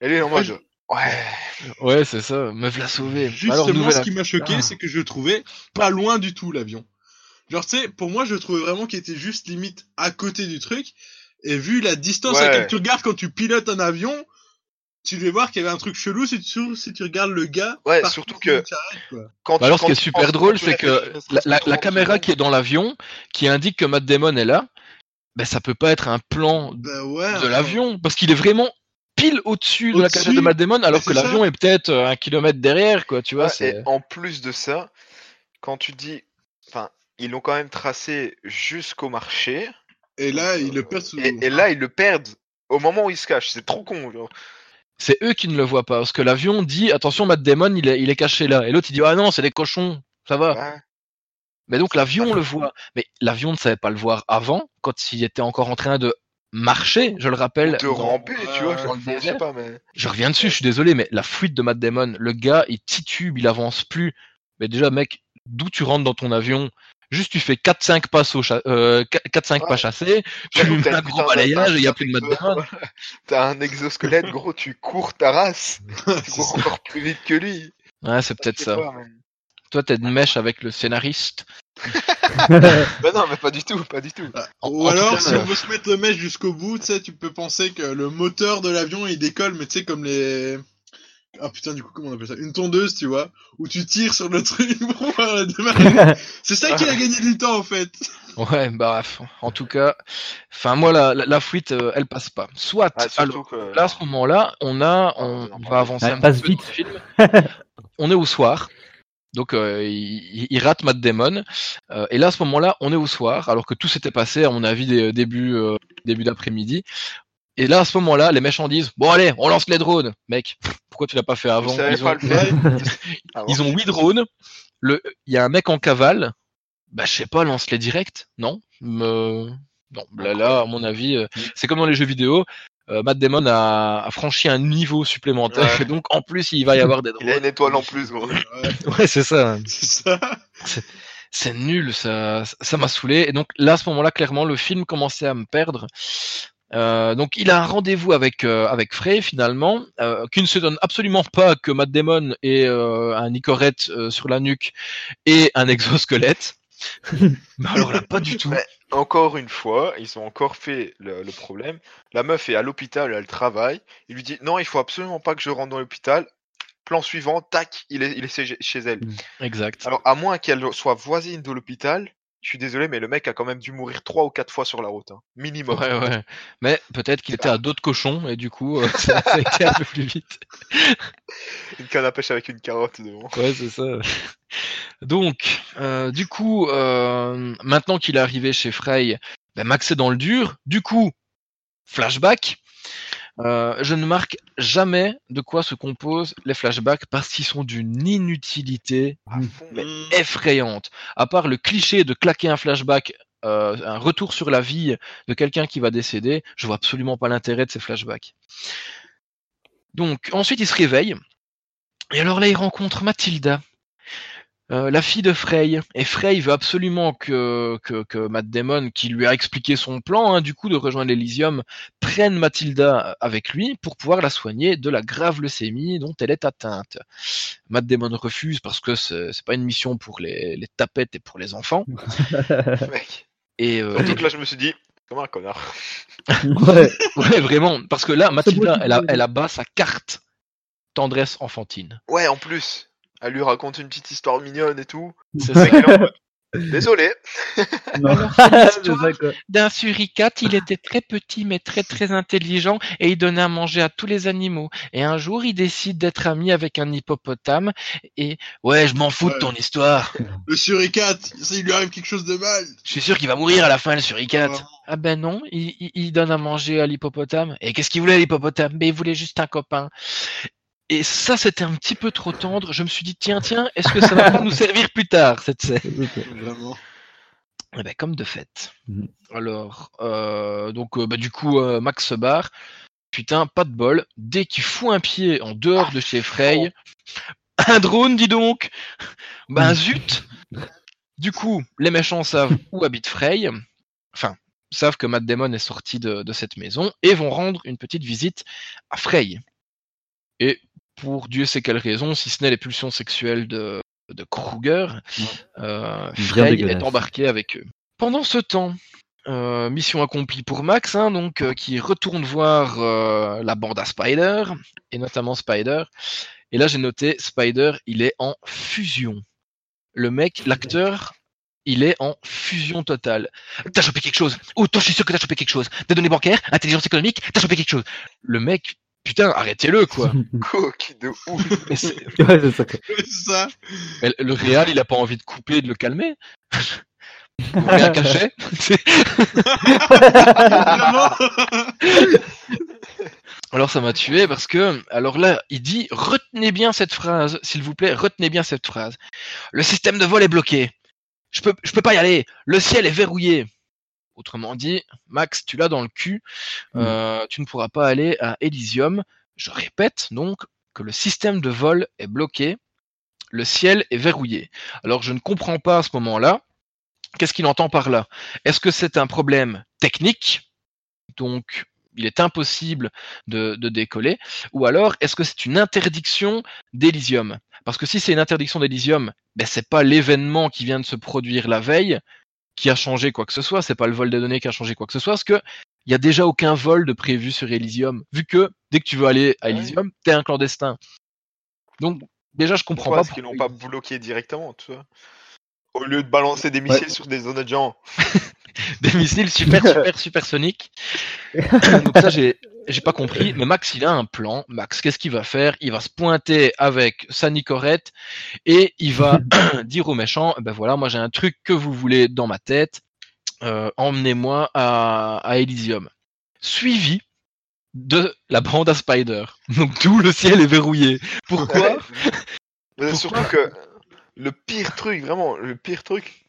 Elle est en mode ouais. Ouais, c'est ça, me v'là sauvé. Justement, Alors, ce qui m'a choqué, Ah. c'est que je le trouvais pas loin du tout l'avion. Genre, tu sais, pour moi, je le trouvais vraiment qu'il était juste limite à côté du truc. Et vu la distance à Ouais. laquelle tu regardes quand tu pilotes un avion, tu devais voir qu'il y avait un truc chelou si tu, si tu regardes le gars. Ouais, surtout sur que-. Quand Bah alors, ce qui est super drôle, c'est que la, la- la 30 caméra qui est dans l'avion, qui indique que Matt Damon est là, ben ça peut pas être un plan Bah ouais. de l'avion, parce qu'il est vraiment pile au-dessus de la cagette de Matt Damon, alors que l'avion est peut-être euh, un kilomètre derrière, quoi, tu vois. Et en plus de ça, quand tu dis, enfin, ils l'ont quand même tracé jusqu'au marché, Et là, il le perd sous. et, et là ils le perdent au moment où il se cache. C'est trop con. Genre. c'est eux qui ne le voient pas, parce que l'avion dit attention, Matt Damon, il est, il est caché là, et l'autre il dit ah non, c'est des cochons, ça va. Ouais. Mais donc l'avion le voit, mais l'avion ne savait pas le voir avant, quand il était encore en train de marcher, je le rappelle. De ramper, tu vois. Je sais pas, mais. Je reviens dessus, je suis désolé, mais la fuite de Matt Damon, le gars, il titube, il avance plus. Mais déjà, mec, d'où tu rentres dans ton avion? Juste, tu fais 4-5 passes au cha- euh, 4-5 pas Ouais. chassés, tu lui mets un gros balayage et il n'y a plus de Matt Damon. <laughs> T'as un exosquelette, gros, tu cours ta race. <laughs> Tu cours encore plus vite que lui. Ouais, c'est peut-être ça. pas. Toi, t'es de mèche avec le scénariste. <laughs> Bah non, mais pas du tout, pas du tout. En- Ou en alors, cas, si euh, on veut se mettre le mèche jusqu'au bout, tu sais, tu peux penser que le moteur de l'avion il décolle, mais tu sais, comme les. Ah putain, du coup, comment on appelle ça? Une tondeuse, tu vois, où tu tires sur le <laughs> truc pour pouvoir le démarrer. <laughs> C'est ça qui a gagné du temps en fait. Ouais, bah, bref. En tout cas, enfin, moi, la, la, la fuite, euh, elle passe pas. Soit, Ah, alors, que. là, à ce moment-là, on a, Ah, on, va avancer Ouais, un passe petit peu vite. dans le film. on est au soir. Donc, euh, il, il rate Matt Damon. Euh, et là, à ce moment-là, on est au soir, alors que tout s'était passé, à mon avis, des, début, euh, début d'après-midi. Et là, à ce moment-là, les méchants disent Bon, allez, on lance les drones. Mec, pourquoi tu l'as pas fait avant? <laughs> Ils ont, ils ont 8 drones. Le, il y a un mec en cavale. Bah, je sais pas, lance-les direct. Non? Me- Non, là, là, à mon avis, c'est comme dans les jeux vidéo. Euh, Matt Damon a, a franchi un niveau supplémentaire. Ouais. Et <laughs> donc, en plus, il va y avoir des Il a une étoile en plus, gros. Ouais, Ouais, c'est ça. <laughs> c'est ça. C'est nul, ça, ça m'a saoulé. Et donc là, à ce moment-là, clairement, le film commençait à me perdre. Euh, donc il a un rendez-vous avec euh, avec Frey finalement, euh, qui ne se donne absolument pas que Matt Damon ait euh, un Nicorette euh, sur la nuque et un exosquelette. <laughs> Mais alors là, pas du tout. Encore une fois, ils ont encore fait le, le problème. La meuf est à l'hôpital, elle travaille. Il lui dit non, il faut absolument pas que je rentre dans l'hôpital. Plan suivant, tac, il est, il est chez chez elle. Exact. Alors, à moins qu'elle soit voisine de l'hôpital, je suis désolé, mais le mec a quand même dû mourir trois ou quatre fois sur la route, hein. minimum. Ouais, ouais. Mais peut-être qu'il était à d'autres cochons et du coup, euh, <laughs> ça, ça a été un peu plus vite. Une canne à pêche avec une carotte devant. Ouais, c'est ça. Donc, euh, du coup, euh, maintenant qu'il est arrivé chez Frey, ben Max est dans le dur. Du coup, flashback. Euh, je ne marque jamais de quoi se composent les flashbacks parce qu'ils sont d'une inutilité. Mais effrayante. À part le cliché de claquer un flashback, euh, un retour sur la vie de quelqu'un qui va décéder, je vois absolument pas l'intérêt de ces flashbacks. Donc ensuite il se réveille et alors là il rencontre Mathilda, euh, la fille de Frey. Et Frey veut absolument que, que, que Matt Damon, qui lui a expliqué son plan, hein, du coup de rejoindre l'Elysium, prenne Mathilda avec lui pour pouvoir la soigner de la grave leucémie dont elle est atteinte. Matt Damon refuse parce que c'est pas une mission pour les, les tapettes et pour les enfants. <laughs> Et, euh, Surtout que là, je me suis dit, comme un connard. <laughs> ouais. <laughs> ouais, vraiment, parce que là, Mathilda, elle a, elle abat sa carte tendresse enfantine. Ouais, en plus, elle lui raconte une petite histoire mignonne et tout. <laughs> C'est Désolé. <laughs> D'un suricate, il était très petit mais très très intelligent et il donnait à manger à tous les animaux. Et un jour, il décide d'être ami avec un hippopotame et ouais, je m'en fous de ton histoire. Le suricate, s'il lui arrive quelque chose de mal. Je suis sûr qu'il va mourir à la fin, le suricate. Ouais. Ah ben non, il, il- il donne à manger à l'hippopotame. Et qu'est-ce qu'il voulait l'hippopotame? Ben il voulait juste un copain. Et ça, c'était un petit peu trop tendre. Je me suis dit, tiens, tiens, est-ce que ça va pas nous <laughs> servir plus tard, cette scène? Vraiment. Eh ben, comme de fait. Mhm. Alors, euh, donc, euh, bah, du coup, euh, Max se barre. Putain, pas de bol. Dès qu'il fout un pied en dehors de chez Frey, <laughs> un drone, dis donc. Ben zut. Du coup, les méchants savent où habite Frey. Enfin, savent que Matt Damon est sorti de, de cette maison et vont rendre une petite visite à Frey. Et pour Dieu sait quelle raison, si ce n'est les pulsions sexuelles de, de Kruger, euh, Frey est dégueulasse. embarqué avec eux. Pendant ce temps, euh, mission accomplie pour Max, hein, donc euh, qui retourne voir euh, la bande à Spider et notamment Spider. Et là, j'ai noté Spider, il est en fusion. Le mec, l'acteur, il est en fusion totale. T'as chopé quelque chose Oh, je suis sûr que t'as chopé quelque chose. Des données bancaires, intelligence économique, t'as chopé quelque chose. Le mec, putain, arrêtez-le, quoi. <laughs> Coquille de ouf. Mais c'est- <laughs> Ouais, c'est ça. quoi. <laughs> C'est ça. mais le réal, il a pas envie de couper et de le calmer. C'est- Vraiment. Alors ça m'a tué parce que, alors là, il dit, retenez bien cette phrase, s'il vous plaît, retenez bien cette phrase. Le système de vol est bloqué. Je peux, je peux pas y aller. Le ciel est verrouillé. Autrement dit, Max, tu l'as dans le cul. Euh, tu ne pourras pas aller à Elysium. Je répète donc que le système de vol est bloqué. Le ciel est verrouillé. Alors je ne comprends pas à ce moment-là. Qu'est-ce qu'il entend par là? Est-ce que c'est un problème technique? Donc il est impossible de, de décoller, ou alors est-ce que c'est une interdiction d'Elysium? Parce que si c'est une interdiction d'Elysium, ben c'est pas l'événement qui vient de se produire la veille qui a changé quoi que ce soit, c'est pas le vol des données qui a changé quoi que ce soit, parce que il y a déjà aucun vol de prévu sur Elysium, vu que dès que tu veux aller à Ouais. Elysium, t'es un clandestin. Donc déjà je comprends Pourquoi pas est-ce qu'ils l'ont pas bloqué directement, tu vois? Au lieu de balancer des missiles sur des honnêtes gens. <laughs> des missiles super <laughs> super supersoniques. <laughs> Donc ça j'ai j'ai pas compris, mais Max il a un plan. Max qu'est-ce qu'il va faire? Il va se pointer avec sa Nicorette et il va <coughs> dire aux méchants ben voilà moi j'ai un truc que vous voulez dans ma tête, Euh, emmenez-moi à, à Elysium. Suivi de la bande à Spider. Donc tout le ciel est verrouillé. Pourquoi? Mais surtout que le pire truc, vraiment, le pire truc,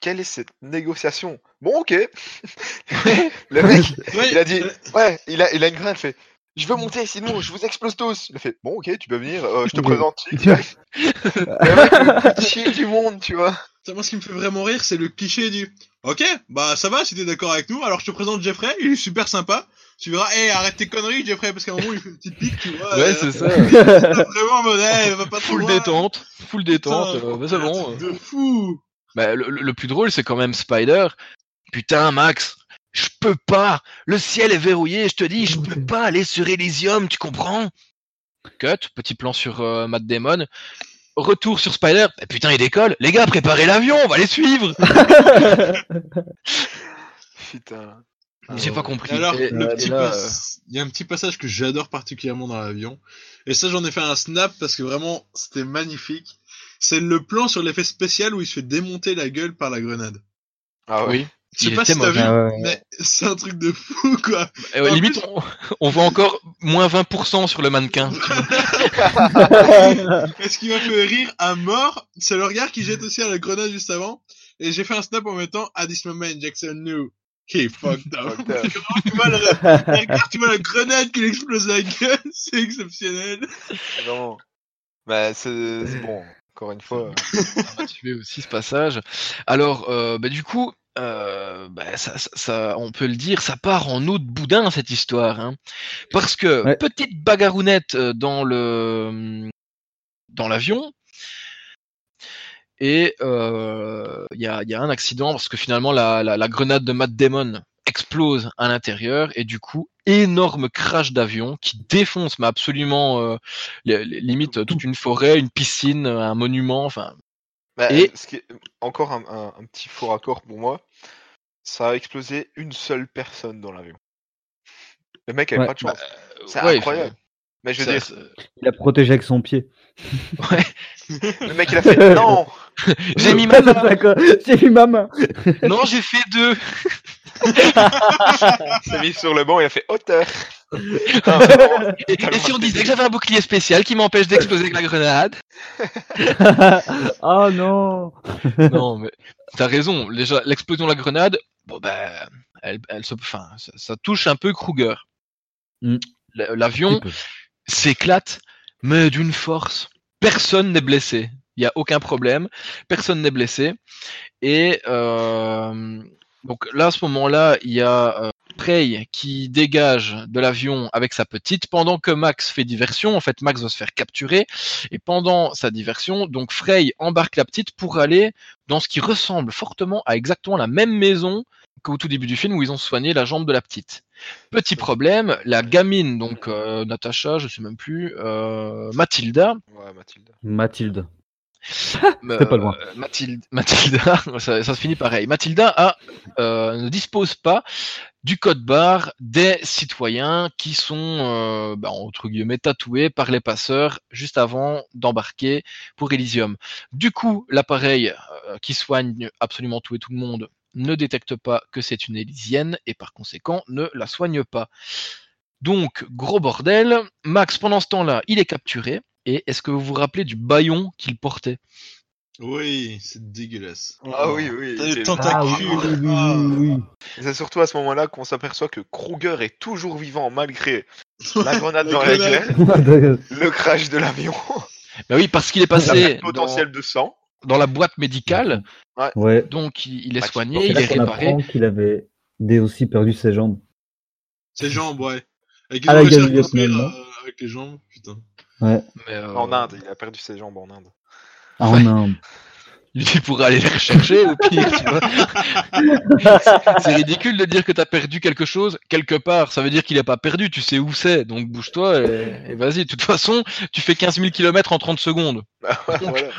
quelle est cette négociation? Bon, ok. <laughs> le mec, <laughs> il a dit, ouais, il a, il a une grenade, il fait, je veux monter, sinon je vous explose tous. Il a fait, bon, ok, tu peux venir, euh, je te présente. <laughs> Le mec le plus chill du monde, tu vois. Ça, moi, ce qui me fait vraiment rire, c'est le cliché du Ok, bah ça va, si t'es d'accord avec nous, alors je te présente Jeffrey, il est super sympa. Tu verras, hé, arrête tes conneries, Jeffrey, parce qu'à un moment, il fait une petite pique, tu vois. Ouais euh, c'est <laughs> ça. Vraiment en mode, hey, va pas trop Full loin. détente, full détente. Putain, euh, ben, c'est bon. truc De fou. Bah, le, plus drôle, c'est quand même Spider. Putain, Max, je peux pas. Le ciel est verrouillé. Je te dis, je peux pas aller sur Elysium. Tu comprends? Cut. Petit plan sur euh, Matt Damon. Retour sur Spider. Eh, putain, il décolle. Les gars, préparez l'avion. On va les suivre. <laughs> Putain. J'ai pas compris. Alors, Et- le et petit là, pas- il y a un petit passage que j'adore particulièrement dans l'avion. Et ça, j'en ai fait un snap parce que vraiment, c'était magnifique. C'est le plan sur l'effet spécial où il se fait démonter la gueule par la grenade. Ah. Oui. Je sais pas si t'as vu, Ah ouais. mais c'est un truc de fou, quoi. Eh ouais, limite, plus- on, on voit encore moins 20% sur le mannequin. Et ce qui m'a fait rire à mort, c'est le regard qu'il jette aussi à la grenade juste avant. Et j'ai fait un snap en mettant, at this moment, Jackson knew. Fucked up. Fucked up. tu vois, regard, tu vois la grenade qui lui explose la gueule, <laughs> c'est exceptionnel. Vraiment. Bah, c'est bon. Encore une fois. Ça m'a tué aussi ce passage. Alors, euh, bah, du coup, euh, bah, ça, ça- ça- on peut le dire, ça part en eau de boudin cette histoire, hein. parce que Ouais. petite bagarrounette euh, dans le dans l'avion. Et euh, il y, a, y a un accident parce que finalement la, la, la grenade de Matt Damon explose à l'intérieur et du coup énorme crash d'avion qui défonce mais absolument euh, les- les- limite toute une forêt, une piscine, un monument, enfin Bah, Et- ce qui est encore un, un- un petit faux raccord pour moi, ça a explosé une seule personne dans l'avion. Le mec avait Ouais. pas de chance. c'est ouais, incroyable. Mais je veux dire, ça- Il a protégé avec son pied. Ouais. <laughs> le mec il a fait <laughs> non. <laughs> J'ai mis ma main. D'accord, J'ai mis ma main. Non, j'ai fait deux. Il s'est mis sur le banc et il a fait hauteur. Ah, vraiment, Et, si on disait que j'avais un bouclier spécial qui m'empêche d'exploser avec la grenade oh non. Non, mais t'as raison. Déjà, l'explosion de la grenade, bon ben, elle, elle se, enfin, ça, ça touche un peu Kruger. Mm. L'avion s'éclate, mais d'une force. Personne n'est blessé. Il y a aucun problème. Personne n'est blessé. Et euh, donc là, à ce moment-là, il y a euh, Prey qui dégage de l'avion avec sa petite, pendant que Max fait diversion. En fait, Max va se faire capturer. Et pendant sa diversion, donc Frey embarque la petite pour aller dans ce qui ressemble fortement à exactement la même maison qu'au tout début du film où ils ont soigné la jambe de la petite. Petit problème, la gamine, donc euh, Natacha, je sais même plus, euh, Mathilda, Ouais, Mathilde. <laughs> Mathilde. euh, pas loin. Mathilde, Mathilda, <laughs> ça, ça se finit pareil. Mathilda a, euh, ne dispose pas du code barre des citoyens qui sont euh, bah, entre guillemets tatoués par les passeurs juste avant d'embarquer pour Elysium. Du coup, l'appareil euh, qui soigne absolument tout et tout le monde ne détecte pas que c'est une Élysienne et par conséquent ne la soigne pas. Donc, gros bordel. Max, pendant ce temps-là, il est capturé. Et est-ce que vous vous rappelez du baillon qu'il portait? Oui, c'est dégueulasse. Ah oui, oui. T'as des c'est- tentacules. Ah oui, oui, Ah. oui, oui. Et C'est surtout à ce moment-là qu'on s'aperçoit que Kruger est toujours vivant malgré <laughs> la grenade La dans la gueule, <laughs> le crash de l'avion, Bah oui, parce qu'il est passé <laughs> dans, potentielle de sang. Dans la boîte médicale. Ouais. Donc, il, il est Bah, soigné, il est qu'on réparé. apprend qu'il avait dès aussi perdu ses jambes. Ses jambes, ouais. Avec À la Hoffman, euh, avec les jambes, putain. Mais, euh, En Inde, il a perdu ses jambes en Inde. Ah, en Inde. <laughs> Il pourrait aller les rechercher au pire, tu vois. <laughs> c'est ridicule de dire que t'as perdu quelque chose quelque part. Ça veut dire qu'il est pas perdu, tu sais où c'est. Donc bouge-toi et, et vas-y. De toute façon, tu fais 15 000 km en 30 secondes. Voilà.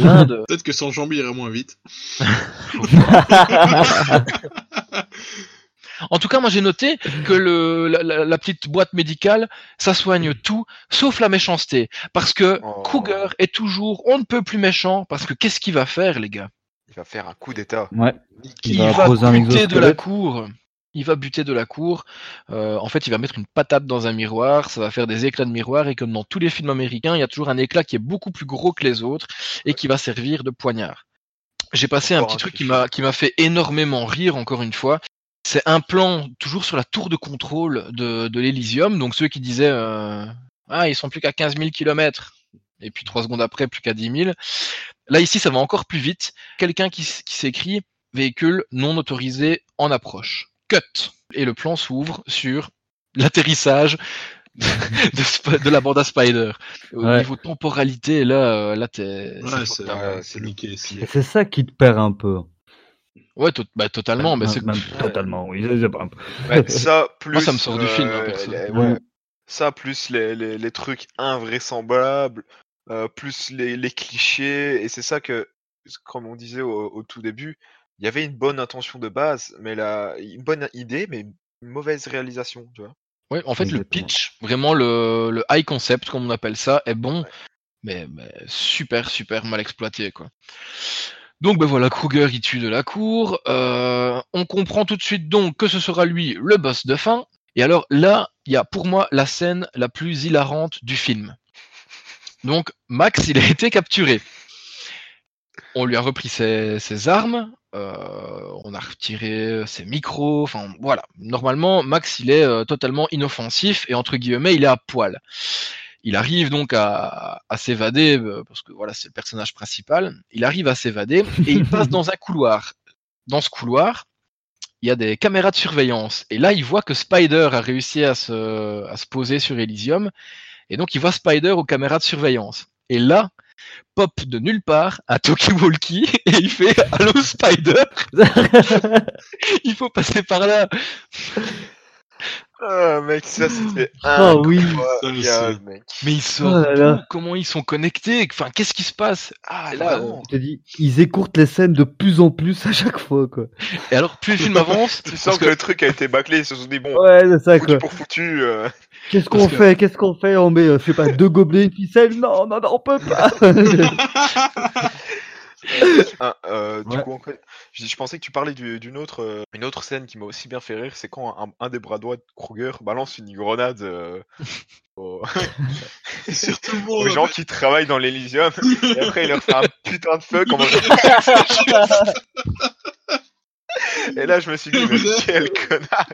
L'Inde, Peut-être que sans jambes, il irait moins vite. <laughs> <laughs> En tout cas, moi j'ai noté que le, la, la- la petite boîte médicale, ça soigne tout, sauf la méchanceté. Parce que Oh. Kruger est toujours, on ne peut plus méchant, parce que qu'est-ce qu'il va faire, les gars? Il va faire un coup d'état. Ouais. Il, Il va va, poser un buter de la cour. Il va buter de la cour. Euh, en fait, il va mettre une patate dans un miroir. Ça va faire des éclats de miroir. Et comme dans tous les films américains, il y a toujours un éclat qui est beaucoup plus gros que les autres et qui va servir de poignard. J'ai passé un petit un truc qui cliché. m'a qui m'a fait énormément rire encore une fois. C'est un plan toujours sur la tour de contrôle de, de l'Elysium. Donc ceux qui disaient euh, ah ils sont plus qu'à 15 000 kilomètres et puis trois secondes après plus qu'à 10 000. Là ici ça va encore plus vite. Quelqu'un qui, qui s'écrit véhicule non autorisé en approche. Cut. Et le plan s'ouvre sur l'atterrissage <laughs> de, la bande à Spider. Au Ouais. niveau temporalité, là, euh, là t'es. Ouais, c'est- c'est ça qui te perd un peu. Ouais, to- bah, totalement. Mais Même- totalement, oui. Ouais, <laughs> ça, plus. ça me sort du film, hein, perso. les- Ouais. ouais. Ça, plus les, les, les trucs invraisemblables, euh, plus les, les clichés. Et c'est ça que, comme on disait au, au tout début, il y avait une bonne intention de base, mais la, une bonne idée, mais une mauvaise réalisation, tu vois. Ouais, en fait, le pitch, vraiment le, le high concept, comme on appelle ça, est bon, mais, mais super, super mal exploité, quoi. Donc, ben voilà, Kruger, il tue de la cour. Euh, on comprend tout de suite donc que ce sera lui le boss de fin. Et alors là, il y a pour moi la scène la plus hilarante du film. Donc, Max, il a <laughs> été capturé. On lui a repris ses, armes, euh, on a retiré ses micros, enfin voilà. Normalement, Max, il est euh, totalement inoffensif et entre guillemets, il est à poil. Il arrive donc à, à s'évader, euh, parce que voilà, c'est le personnage principal. Il arrive à s'évader et il passe dans un couloir. Dans ce couloir, il y a des caméras de surveillance. Et là, il voit que Spider a réussi à se, à se poser sur Elysium. Et donc, il voit Spider aux caméras de surveillance. Et là, pop de nulle part un talkie-walkie <laughs> et il fait Allô Spider? <laughs> Il faut passer par là Ah, mec, ça c'était Oh oui. incroyable, mec. Mais ils sortent Oh là là. d'où Comment ils sont connectés? Enfin, qu'est-ce qui se passe? Ah, là, te dis, ils écourtent les scènes de plus en plus à chaque fois, quoi. Et alors, plus le film avance, Tu sens que... que- le truc a été bâclé, ils se sont dit, bon, Ouais, c'est ça, foutu quoi. pour foutu. euh, Qu'est-ce qu'on que- fait? Qu'est-ce qu'on fait? On met, euh, je sais pas, deux gobelets, une ficelle? Non, non, non, on peut pas <laughs> <laughs> <laughs> Ah, euh, du coup, je, je pensais que tu parlais du- d'une autre, euh, une autre scène qui m'a aussi bien fait rire, c'est quand un, un des bras droits de Kruger balance une grenade euh, aux, <laughs> Sur tout le <laughs> aux monde. gens qui travaillent dans l'Elysium, et après il leur fait un putain de feu, comme Et là, je me suis dit, mais quel connard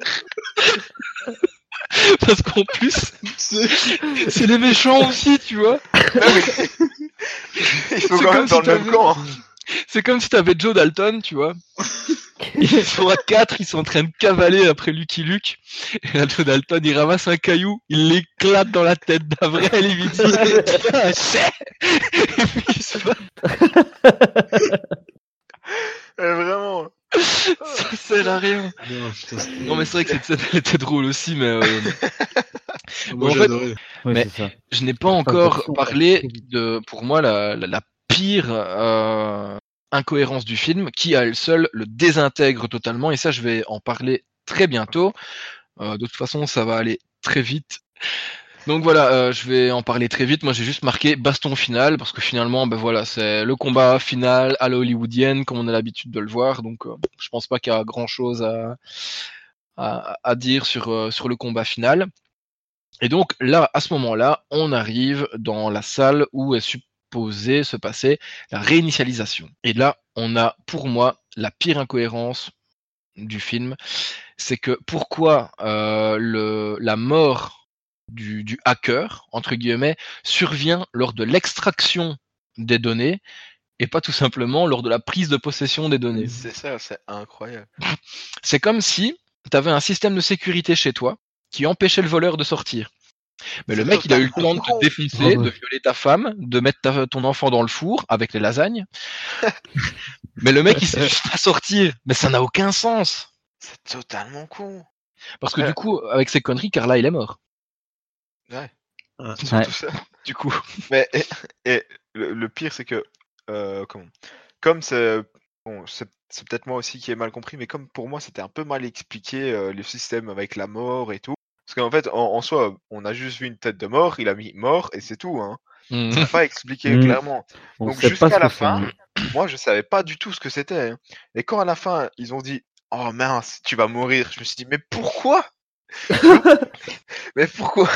<laughs> parce qu'en plus, C'est- les méchants aussi, tu vois. Non, mais- <laughs> Ils sont C'est quand comme même si dans le même t'avais- camp. C'est comme si t'avais Joe Dalton, tu vois. Ils sont à quatre, ils sont en train de cavaler après Lucky Luke. Et là, Joe Dalton, il ramasse un caillou, il l'éclate dans la tête d'Avril, <laughs> il lui dit c'est Et puis il se bat. Euh, vraiment. Ça sert à rien. Non, putain, c'était- Non, mais c'est vrai que cette scène elle était drôle aussi, mais euh, Moi, en j'ai fait- adoré. Ouais, Mais- c'est ça. je n'ai pas encore parlé de, pour moi, la, la, la pire euh, incohérence du film, qui à elle seule le désintègre totalement, et ça je vais en parler très bientôt. Euh, de toute façon, ça va aller très vite. Donc voilà, euh, je vais en parler très vite. Moi, j'ai juste marqué baston final parce que finalement, ben voilà, c'est le combat final à la hollywoodienne comme on a l'habitude de le voir. Donc, euh, je pense pas qu'il y a grand chose à, à, dire sur euh, sur le combat final. Et donc là, à ce moment-là, on arrive dans la salle où est supposée se passer la réinitialisation. Et là, on a pour moi la pire incohérence du film, c'est que pourquoi le, la mort du, du hacker, entre guillemets, survient lors de l'extraction des données et pas tout simplement lors de la prise de possession des données. C'est ça, c'est incroyable. <laughs> C'est comme si tu avais un système de sécurité chez toi qui empêchait le voleur de sortir. Mais le mec, il a eu le temps de te défoncer, Ah ouais. de violer ta femme, de mettre ta- ton enfant dans le four avec les lasagnes. <laughs> Mais le mec, il sait juste pas sortir. Mais ça n'a aucun sens. C'est totalement con. Parce que Ouais. du coup, avec ces conneries, Carla, il est mort. Ouais. ça. <laughs> Du coup. Mais et, et le, le pire, c'est que euh, comment Comme c'est bon, c'est c'est peut-être moi aussi qui ai mal compris, mais comme pour moi c'était un peu mal expliqué euh, le système avec la mort et tout. Parce qu'en fait, en, en soi, on a juste vu une tête de mort, il a mis mort et c'est tout. Hein. Ça n'a pas expliqué Mhm. clairement. On Donc jusqu'à la c'est, fin, <coughs> moi je savais pas du tout ce que c'était. hein. Et quand à la fin ils ont dit oh mince tu vas mourir, je me suis dit mais pourquoi? <laughs> Mais pourquoi?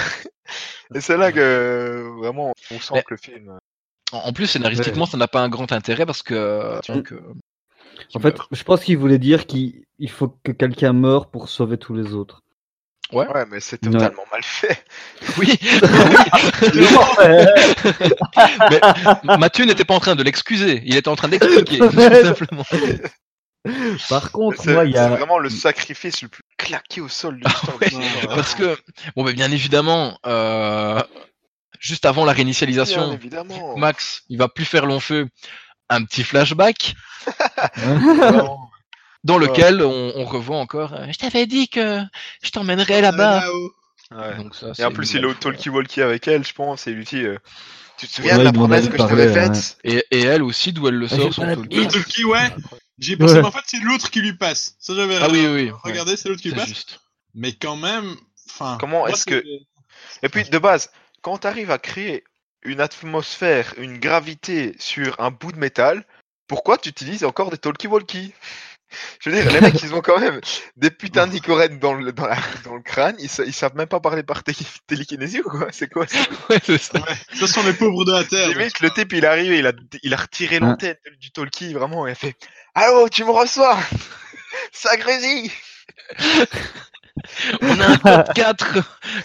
Et c'est là que vraiment on sent Mais- que le film. euh, En plus, scénaristiquement, ça n'a pas un grand intérêt parce que. Mm. que- En fait, je pense qu'il voulait dire qu'il il faut que quelqu'un meure pour sauver tous les autres. Ouais. Ouais, mais c'est Ouais. totalement mal fait. <laughs> Oui. <laughs> Mais Mathieu n'était pas en train de l'excuser. Il était en train d'expliquer. tout simplement. Par contre, C'est moi, il y c'est a. vraiment le sacrifice le plus claqué au sol ouais, du cinéma. Parce que, bon, mais bien évidemment, euh, juste avant la Bien réinitialisation, évidemment. Max, il va plus faire long feu. Un petit flashback <laughs> dans Ouais. lequel on, on revoit encore. euh, je t'avais dit que je t'emmènerais là-bas. Là-haut. Ouais. Donc ça, Et c'est en plus, il est au belle chose. talkie-walkie avec elle, je pense, lui dit euh, Tu te souviens Ouais, de la promesse que je t'avais ouais. faite Et, et elle aussi, d'où elle le sort, son talkie. Le ouais. J'ai pensé, Ouais. mais en fait, c'est l'autre qui lui passe. Ça, j'avais Ah oui, oui, oui. regardé, c'est l'autre qui lui C'est passe. juste. Mais quand même, enfin. Comment est-ce que- Et puis, de base, quand tu arrives à créer une atmosphère, une gravité sur un bout de métal, pourquoi tu utilises encore des talkie-walkie? Je veux dire, les mecs, ils ont quand même des putains d'icorènes dans le, dans, la- dans le crâne, ils, sa- ils savent même pas parler par té- télékinésie ou quoi? C'est quoi ça? <laughs> Ouais, c'est ça. Ouais, ce sont les pauvres de la Terre. Limite, le type, il arrive, il a, il a retiré Ouais. l'antenne du talkie, vraiment, et il a fait Allô, tu me reçois? <laughs> Ça grésille <laughs> On a un code 4,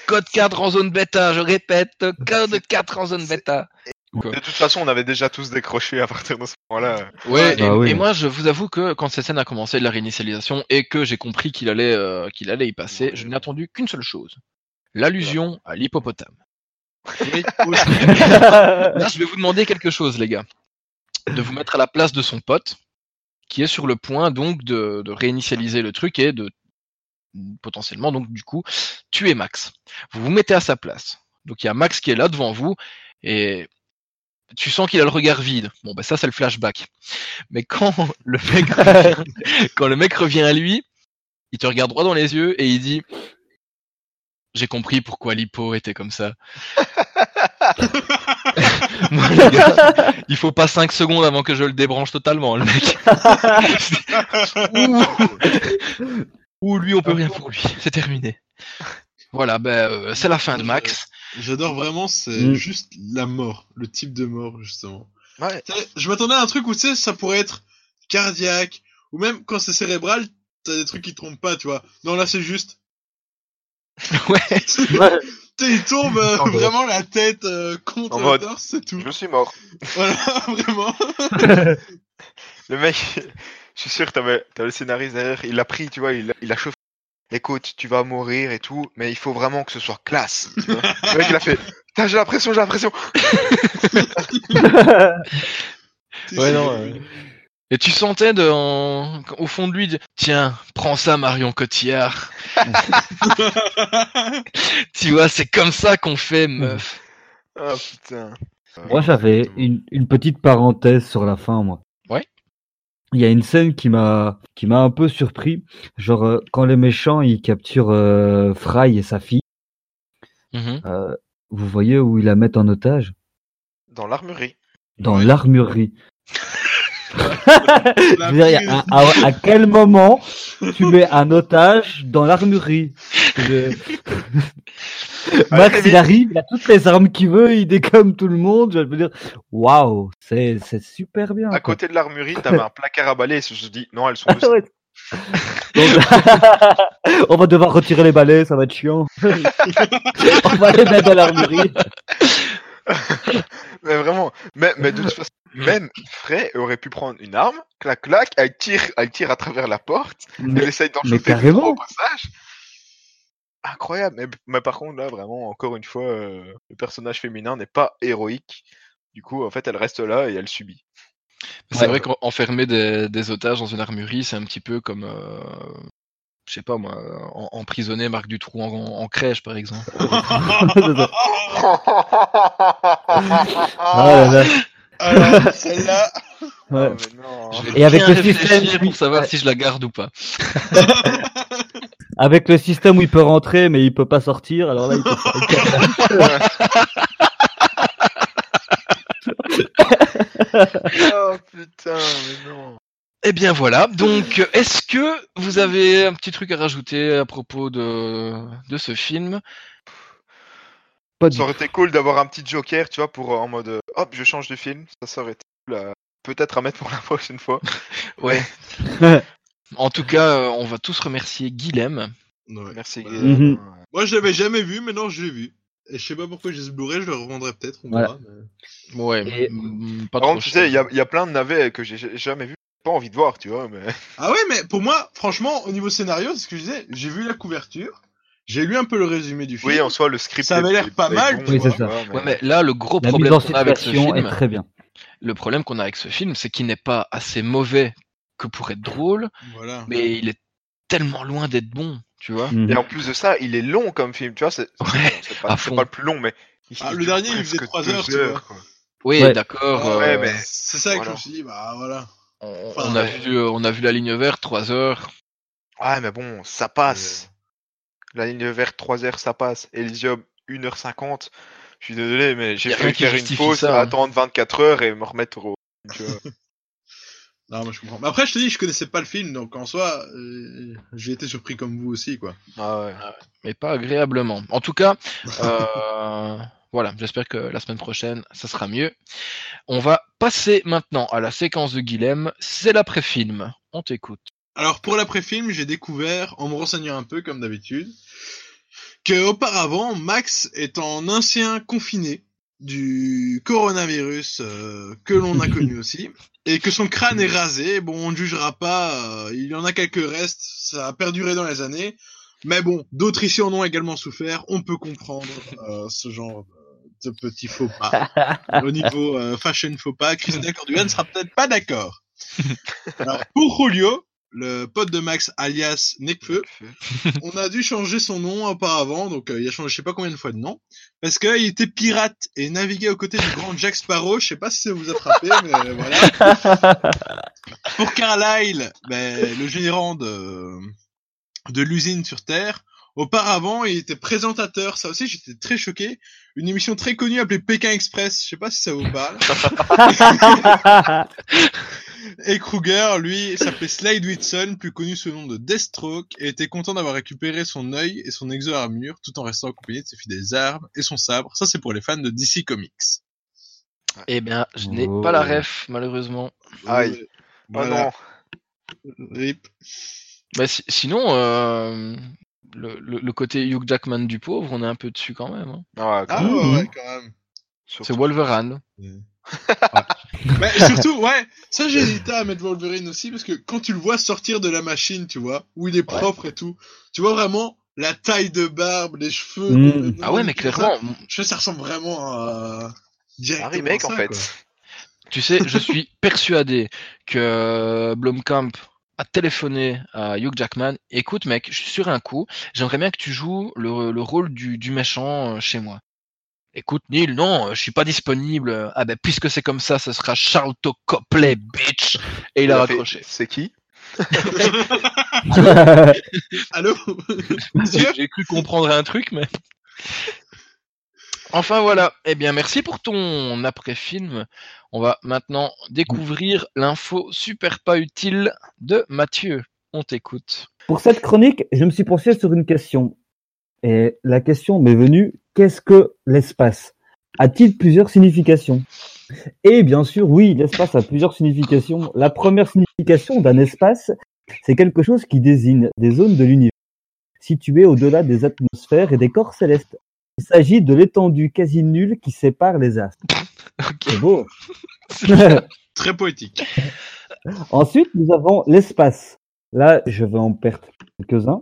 code 4 en zone bêta, je répète, code 4 en zone bêta. De toute façon, on avait déjà tous décroché à partir de ce moment-là. Ouais, et, Bah oui. et moi je vous avoue que quand cette scène a commencé de la réinitialisation et que j'ai compris qu'il allait, euh, qu'il allait y passer, je n'ai attendu qu'une seule chose. L'allusion à l'hippopotame. <laughs> Là, je vais vous demander quelque chose, les gars. De vous mettre à la place de son pote, qui est sur le point donc de, de réinitialiser le truc et de potentiellement donc du coup tuer Max. Vous vous mettez à sa place. Donc il y a Max qui est là devant vous et tu sens qu'il a le regard vide. Bon ben ça c'est le flashback. Mais quand <laughs> le mec revient, <laughs> quand le mec revient à lui, il te regarde droit dans les yeux et il dit j'ai compris pourquoi l'hippo était comme ça. <laughs> Moi, les gars, il faut pas 5 secondes avant que je le débranche totalement, le mec. Ouh, lui, on peut rien pour lui. C'est terminé. Voilà, ben, euh, c'est la fin de Max. J'adore vraiment, c'est Mm. juste la mort, le type de mort, justement. Ouais. Je m'attendais à un truc où, tu sais, ça pourrait être cardiaque, ou même quand c'est cérébral, t'as des trucs qui trompent pas, tu vois. Non, là, c'est juste... <laughs> Ouais. <laughs> Ouais. Il tombe euh, vraiment la tête euh, contre En le mode- torse, c'est tout. Je suis mort. <laughs> Voilà, vraiment. Le mec, je suis sûr que t'avais, t'avais le scénariste derrière, il a pris, tu vois, il a chauffé. Écoute, tu vas mourir et tout, mais il faut vraiment que ce soit classe. Tu vois le mec, il a fait, putain, j'ai l'impression, j'ai l'impression. <laughs> Ouais, non, euh, Et tu sentais de, en- au fond de lui, de, tiens, prends ça, Marion Cotillard. <laughs> tu vois, c'est comme ça qu'on fait, meuf. Ah putain. Moi, j'avais une, une petite parenthèse sur la fin, moi. Il y a une scène qui m'a qui m'a un peu surpris, genre euh, quand les méchants ils capturent euh, Fry et sa fille, Mhm. euh, vous voyez où ils la mettent en otage? Dans l'armurerie. dans Ouais. l'armurerie. La <laughs> Je veux dire, à, à quel moment tu mets un otage dans l'armurerie Je- Max, il arrive, il a toutes les armes qu'il veut, il décomme tout le monde. Je veux dire, waouh, c'est c'est super bien. À quoi. côté de l'armurerie, t'avais un placard à balai, et je me dis, non, elles sont dessus. Ouais. Donc, <laughs> on va devoir retirer les balais, ça va être chiant. <laughs> on va les mettre dans l'armurerie. Mais vraiment, mais, mais de toute façon, <laughs> même Frey aurait pu prendre une arme, clac clac, elle tire, elle tire à travers la porte, elle Mais, essaye d'en trois au passage. Incroyable, mais, mais par contre là, vraiment, encore une fois, euh, le personnage féminin n'est pas héroïque. Du coup, en fait, elle reste là et elle subit. C'est Ouais. vrai qu'enfermer des, des otages dans une armurerie, c'est un petit peu comme, euh, je sais pas moi, en- emprisonner Marc Dutroux en, en crèche, par exemple. <laughs> Ah là là. Alors, <laughs> celle-là... Ouais. Oh, mais non. Je vais Et avec le système, pour savoir ouais. si je la garde ou pas. <laughs> Avec le système où il peut rentrer mais il peut pas sortir, alors là il peut oh putain, mais non. Eh bien voilà, donc est-ce que vous avez un petit truc à rajouter à propos de, de ce film? Pas du Ça aurait été cool d'avoir un petit joker, tu vois, pour euh, en mode euh, hop, je change de film. Ça, ça aurait été cool à- peut-être à mettre pour la <laughs> prochaine fois. <laughs> Ouais. <laughs> En tout cas, euh, on va tous remercier Guilhem. Ouais. Merci. Guillaume. Mhm. Moi, je l'avais jamais vu, mais non, je l'ai vu. Et je sais pas pourquoi j'ai ce Blu-ray, je le revendrai peut-être, on Voilà. verra. mais- Ouais, Et- mm, pas Par contre, tu sais, il y a, il y a plein de navets que j'ai j'ai jamais vu. Pas envie de voir, tu vois, mais. <laughs> Ah ouais, mais pour moi, franchement, au niveau scénario, c'est ce que je disais, j'ai vu la couverture, j'ai lu un peu le résumé du film. Oui, en soi, le script. Ça avait l'air pas est mal, bon, Oui, c'est ça. mais- Ouais, mais là, le gros La problème mise en qu'on a avec ce situation est film, très bien. le problème qu'on a avec ce film, c'est qu'il n'est pas assez mauvais que pour être drôle, Voilà. mais il est tellement loin d'être bon, tu vois. Mhm. Et en plus de ça, il est long comme film, tu vois. C'est Ouais, pas, le plus long, mais. Ah, le dernier, il faisait presque trois deux heures, tu vois. Oui, Ouais. d'accord. Ah ouais, euh, mais- C'est ça que Voilà. je me suis dit, bah voilà. On, a vu, euh, on a vu la ligne verte, 3 heures. Ouais, mais bon, ça passe. La ligne verte 3 heures, ça passe. Elysium 1h50. Je suis désolé, mais j'ai qui faire une pause, ça, hein. attendre 24 heures et me remettre au. <laughs> tu vois. Non, moi je comprends. Mais après, je te dis, je connaissais pas le film, donc en soi, euh, j'ai été surpris comme vous aussi, quoi. ah ouais. mais pas agréablement. En tout cas, euh, <laughs> voilà, j'espère que la semaine prochaine, ça sera mieux. On va passer maintenant à la séquence de Guilhem, c'est l'après-film. On t'écoute. Alors pour l'après-film, j'ai découvert, en me renseignant un peu comme d'habitude, que auparavant Max est en ancien confiné du coronavirus euh, que l'on a connu <laughs> aussi, et que son crâne est rasé. Bon, on ne jugera pas, euh, il y en a quelques restes, ça a perduré dans les années, mais bon, d'autres ici en ont également souffert. On peut comprendre euh, ce genre petits faux pas au niveau euh, fashion faux pas. Christelle Corduan ne sera peut-être pas d'accord. <laughs> Alors, pour Julio, le pote de Max alias Necfeu, <laughs> on a dû changer son nom auparavant, donc euh, il a changé je sais pas combien de fois de nom, parce qu'il était pirate et naviguait aux côtés du grand Jack Sparrow, je sais pas si ça vous a frappé, <laughs> mais euh, voilà. Pour Carlyle, ben, le gérant de, de l'usine sur Terre, auparavant il était présentateur, ça aussi j'étais très choqué, une émission très connue appelée Pékin Express, je sais pas si ça vous parle. <laughs> Et Kruger, lui, s'appelait Slade Whitson, plus connu sous le nom de Deathstroke, et était content d'avoir récupéré son œil et son exo-armure, tout en restant accompagné de ses fidèles armes et son sabre. Ça, c'est pour les fans de DC Comics. Eh bien, je n'ai Oh. pas la ref, malheureusement. Aïe. Oh voilà. non. Rip. Bah, si- sinon, euh, le, le- le côté Hugh Jackman du pauvre, on est un peu dessus quand même. hein. Ah, Ah, quand- ouais, ouais, quand même. C'est surtout- Wolverine. <laughs> Mais surtout, ouais, ça j'ai hésité à mettre Wolverine aussi, parce que quand tu le vois sortir de la machine, tu vois, où il est propre et tout, tu vois vraiment la taille de barbe, les cheveux. Mm. complètement Ah ouais, mais tout ça. clairement, Je sais, ça ressemble vraiment à... Un directement remake en ça, fait. quoi. tu sais, je suis <laughs> persuadé que Blomkamp a téléphoné à Hugh Jackman. Écoute, mec, je suis sur un coup. J'aimerais bien que tu joues le, le rôle du, du méchant euh, chez moi. Écoute, Neil, non, euh, je suis pas disponible. Ah ben, puisque c'est comme ça, ce sera Charlton Copley, bitch. Et il a fait- raccroché. C'est qui? <laughs> Allô? <laughs> J'ai j'ai cru comprendre un truc, mais. Enfin voilà. Eh bien, merci pour ton après-film. On va maintenant découvrir l'info super pas utile de Mathieu. On t'écoute. Pour cette chronique, je me suis penché sur une question. Et la question m'est venue, qu'est-ce que l'espace? A-t-il plusieurs significations? Et bien sûr, oui, l'espace a plusieurs significations. La première signification d'un espace, c'est quelque chose qui désigne des zones de l'univers situées au-delà des atmosphères et des corps célestes. Il s'agit de l'étendue quasi nulle qui sépare les astres. <laughs> C'est beau. <laughs> Très poétique. <laughs> Ensuite, nous avons l'espace. Là, je vais en perdre quelques-uns.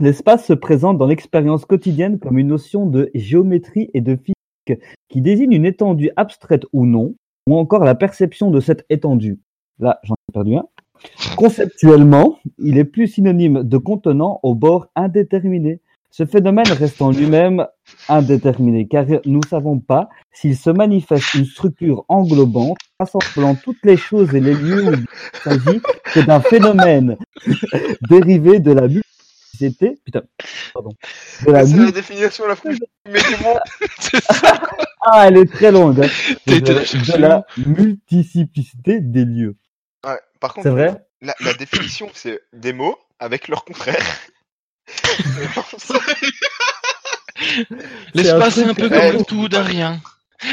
L'espace se présente dans l'expérience quotidienne comme une notion de géométrie et de physique qui désigne une étendue abstraite ou non, ou encore la perception de cette étendue. Là, j'en ai perdu un. Conceptuellement, il est plus synonyme de contenant au bord indéterminé. Ce phénomène reste en lui-même indéterminé, car nous ne savons pas s'il se manifeste une structure englobante, rassemblant toutes les choses et les lieux où il s'agit que d'un phénomène <laughs> dérivé de la multiplicité, putain, pardon, de la C'est la définition la plus mettez-moi. <laughs> ah, elle est très longue, hein. De la multiplicité des lieux. Ouais, par contre, C'est vrai? la, la définition, c'est des mots avec leur contraire. <laughs> L'espace, c'est un peu comme le tout d'un rien. <laughs>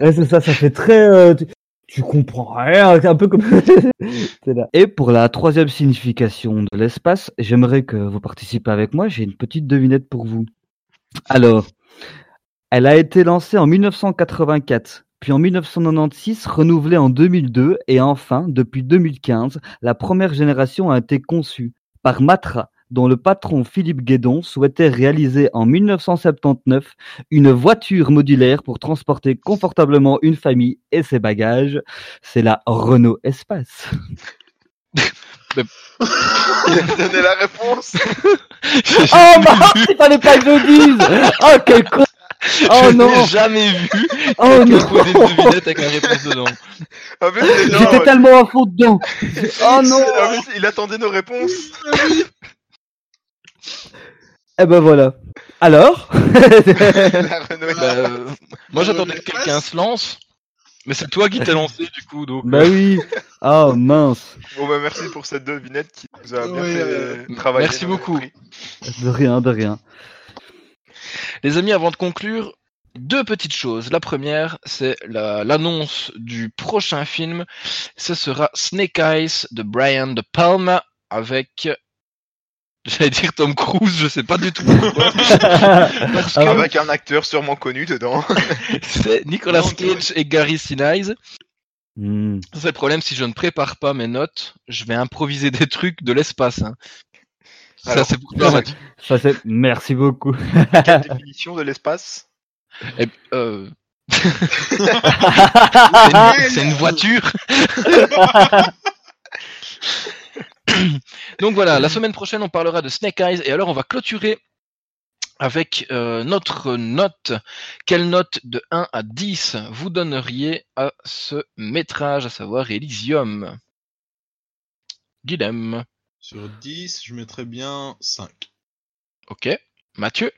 Ouais, c'est ça, ça fait très. euh, tu, tu comprends rien, c'est un peu comme. <laughs> Là. Et pour la troisième signification de l'espace, j'aimerais que vous participez avec moi. J'ai une petite devinette pour vous. Alors, elle a été lancée en 1984, puis en 1996, renouvelée en 2002, et enfin, depuis 2015, la première génération a été conçue par Matra, dont le patron Philippe Guédon souhaitait réaliser en 1979 une voiture modulaire pour transporter confortablement une famille et ses bagages. C'est la Renault Espace. Il a donné la réponse. <laughs> Oh mince, il fallait pas que je dise Oh quel con Oh je non jamais vu Oh non poser une devinette avec la réponse dedans. Genre, J'étais tellement à fond dedans Oh non en fait, il attendait nos réponses. Eh ben voilà. Alors? <laughs> Bah, euh, moi, j'attendais que quelqu'un se lance. Mais c'est toi qui t'es lancé, du coup, donc. Bah oui Oh mince Bon bah merci pour cette devinette qui nous a bien fait euh, travailler. merci beaucoup. De rien, de rien. Les amis, avant de conclure, deux petites choses. La première, c'est la- l'annonce du prochain film. Ce sera Snake Eyes de Brian De Palma avec, j'allais dire Tom Cruise, je sais pas du tout pourquoi. <laughs> Parce que Avec un acteur sûrement connu dedans. <laughs> c'est Nicolas Non, Cage et Gary Sinise. Hmm. Ça, C'est le problème, si je ne prépare pas mes notes, je vais improviser des trucs de l'espace. hein. Ça, c'est pour toi, Mathieu. Ça c'est... Merci beaucoup. Quelle définition de l'espace? Eh, euh, <laughs> c'est une, c'est une voiture. <coughs> Donc voilà, la semaine prochaine, on parlera de Snake Eyes et alors on va clôturer avec euh, notre note. Quelle note de 1 à 10 vous donneriez à ce métrage, à savoir Elysium? Guilhem. Sur 10, je mettrais bien 5. Ok. Mathieu?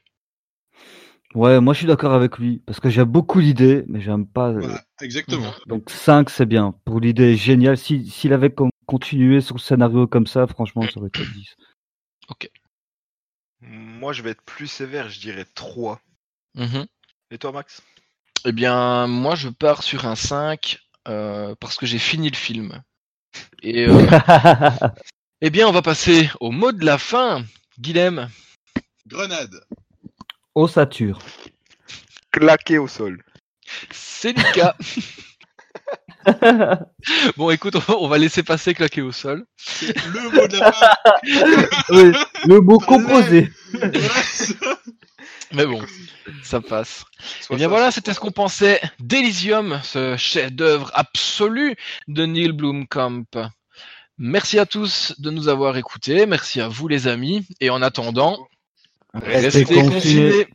Ouais, moi je suis d'accord avec lui, parce que j'ai beaucoup d'idées, mais j'aime pas. euh, Voilà, exactement. Donc 5 c'est bien. Pour l'idée géniale, si- s'il avait con- continué sur le scénario comme ça, franchement ça aurait été <clears throat> 10. Moi, je vais être plus sévère, je dirais 3. Mhm. Et toi, Max? Eh bien, moi, je pars sur un 5 euh, parce que j'ai fini le film. Et euh, <laughs> eh bien, on va passer au mot de la fin. Guilhem, Grenade. Ossature. Claqué au sol. c'est Lucas. <laughs> <laughs> bon, écoute, on va- laisser passer claquer au sol. Le mot de la fin. <laughs> Oui, le mot composé. Mais bon, ça passe. Soit Eh bien ça, voilà, c'était ce qu'on pensait d'Elysium, ce chef-d'œuvre absolu de Neil Blomkamp. Merci à tous de nous avoir écoutés, merci à vous les amis, et en attendant, Restez restez confinés. confinés.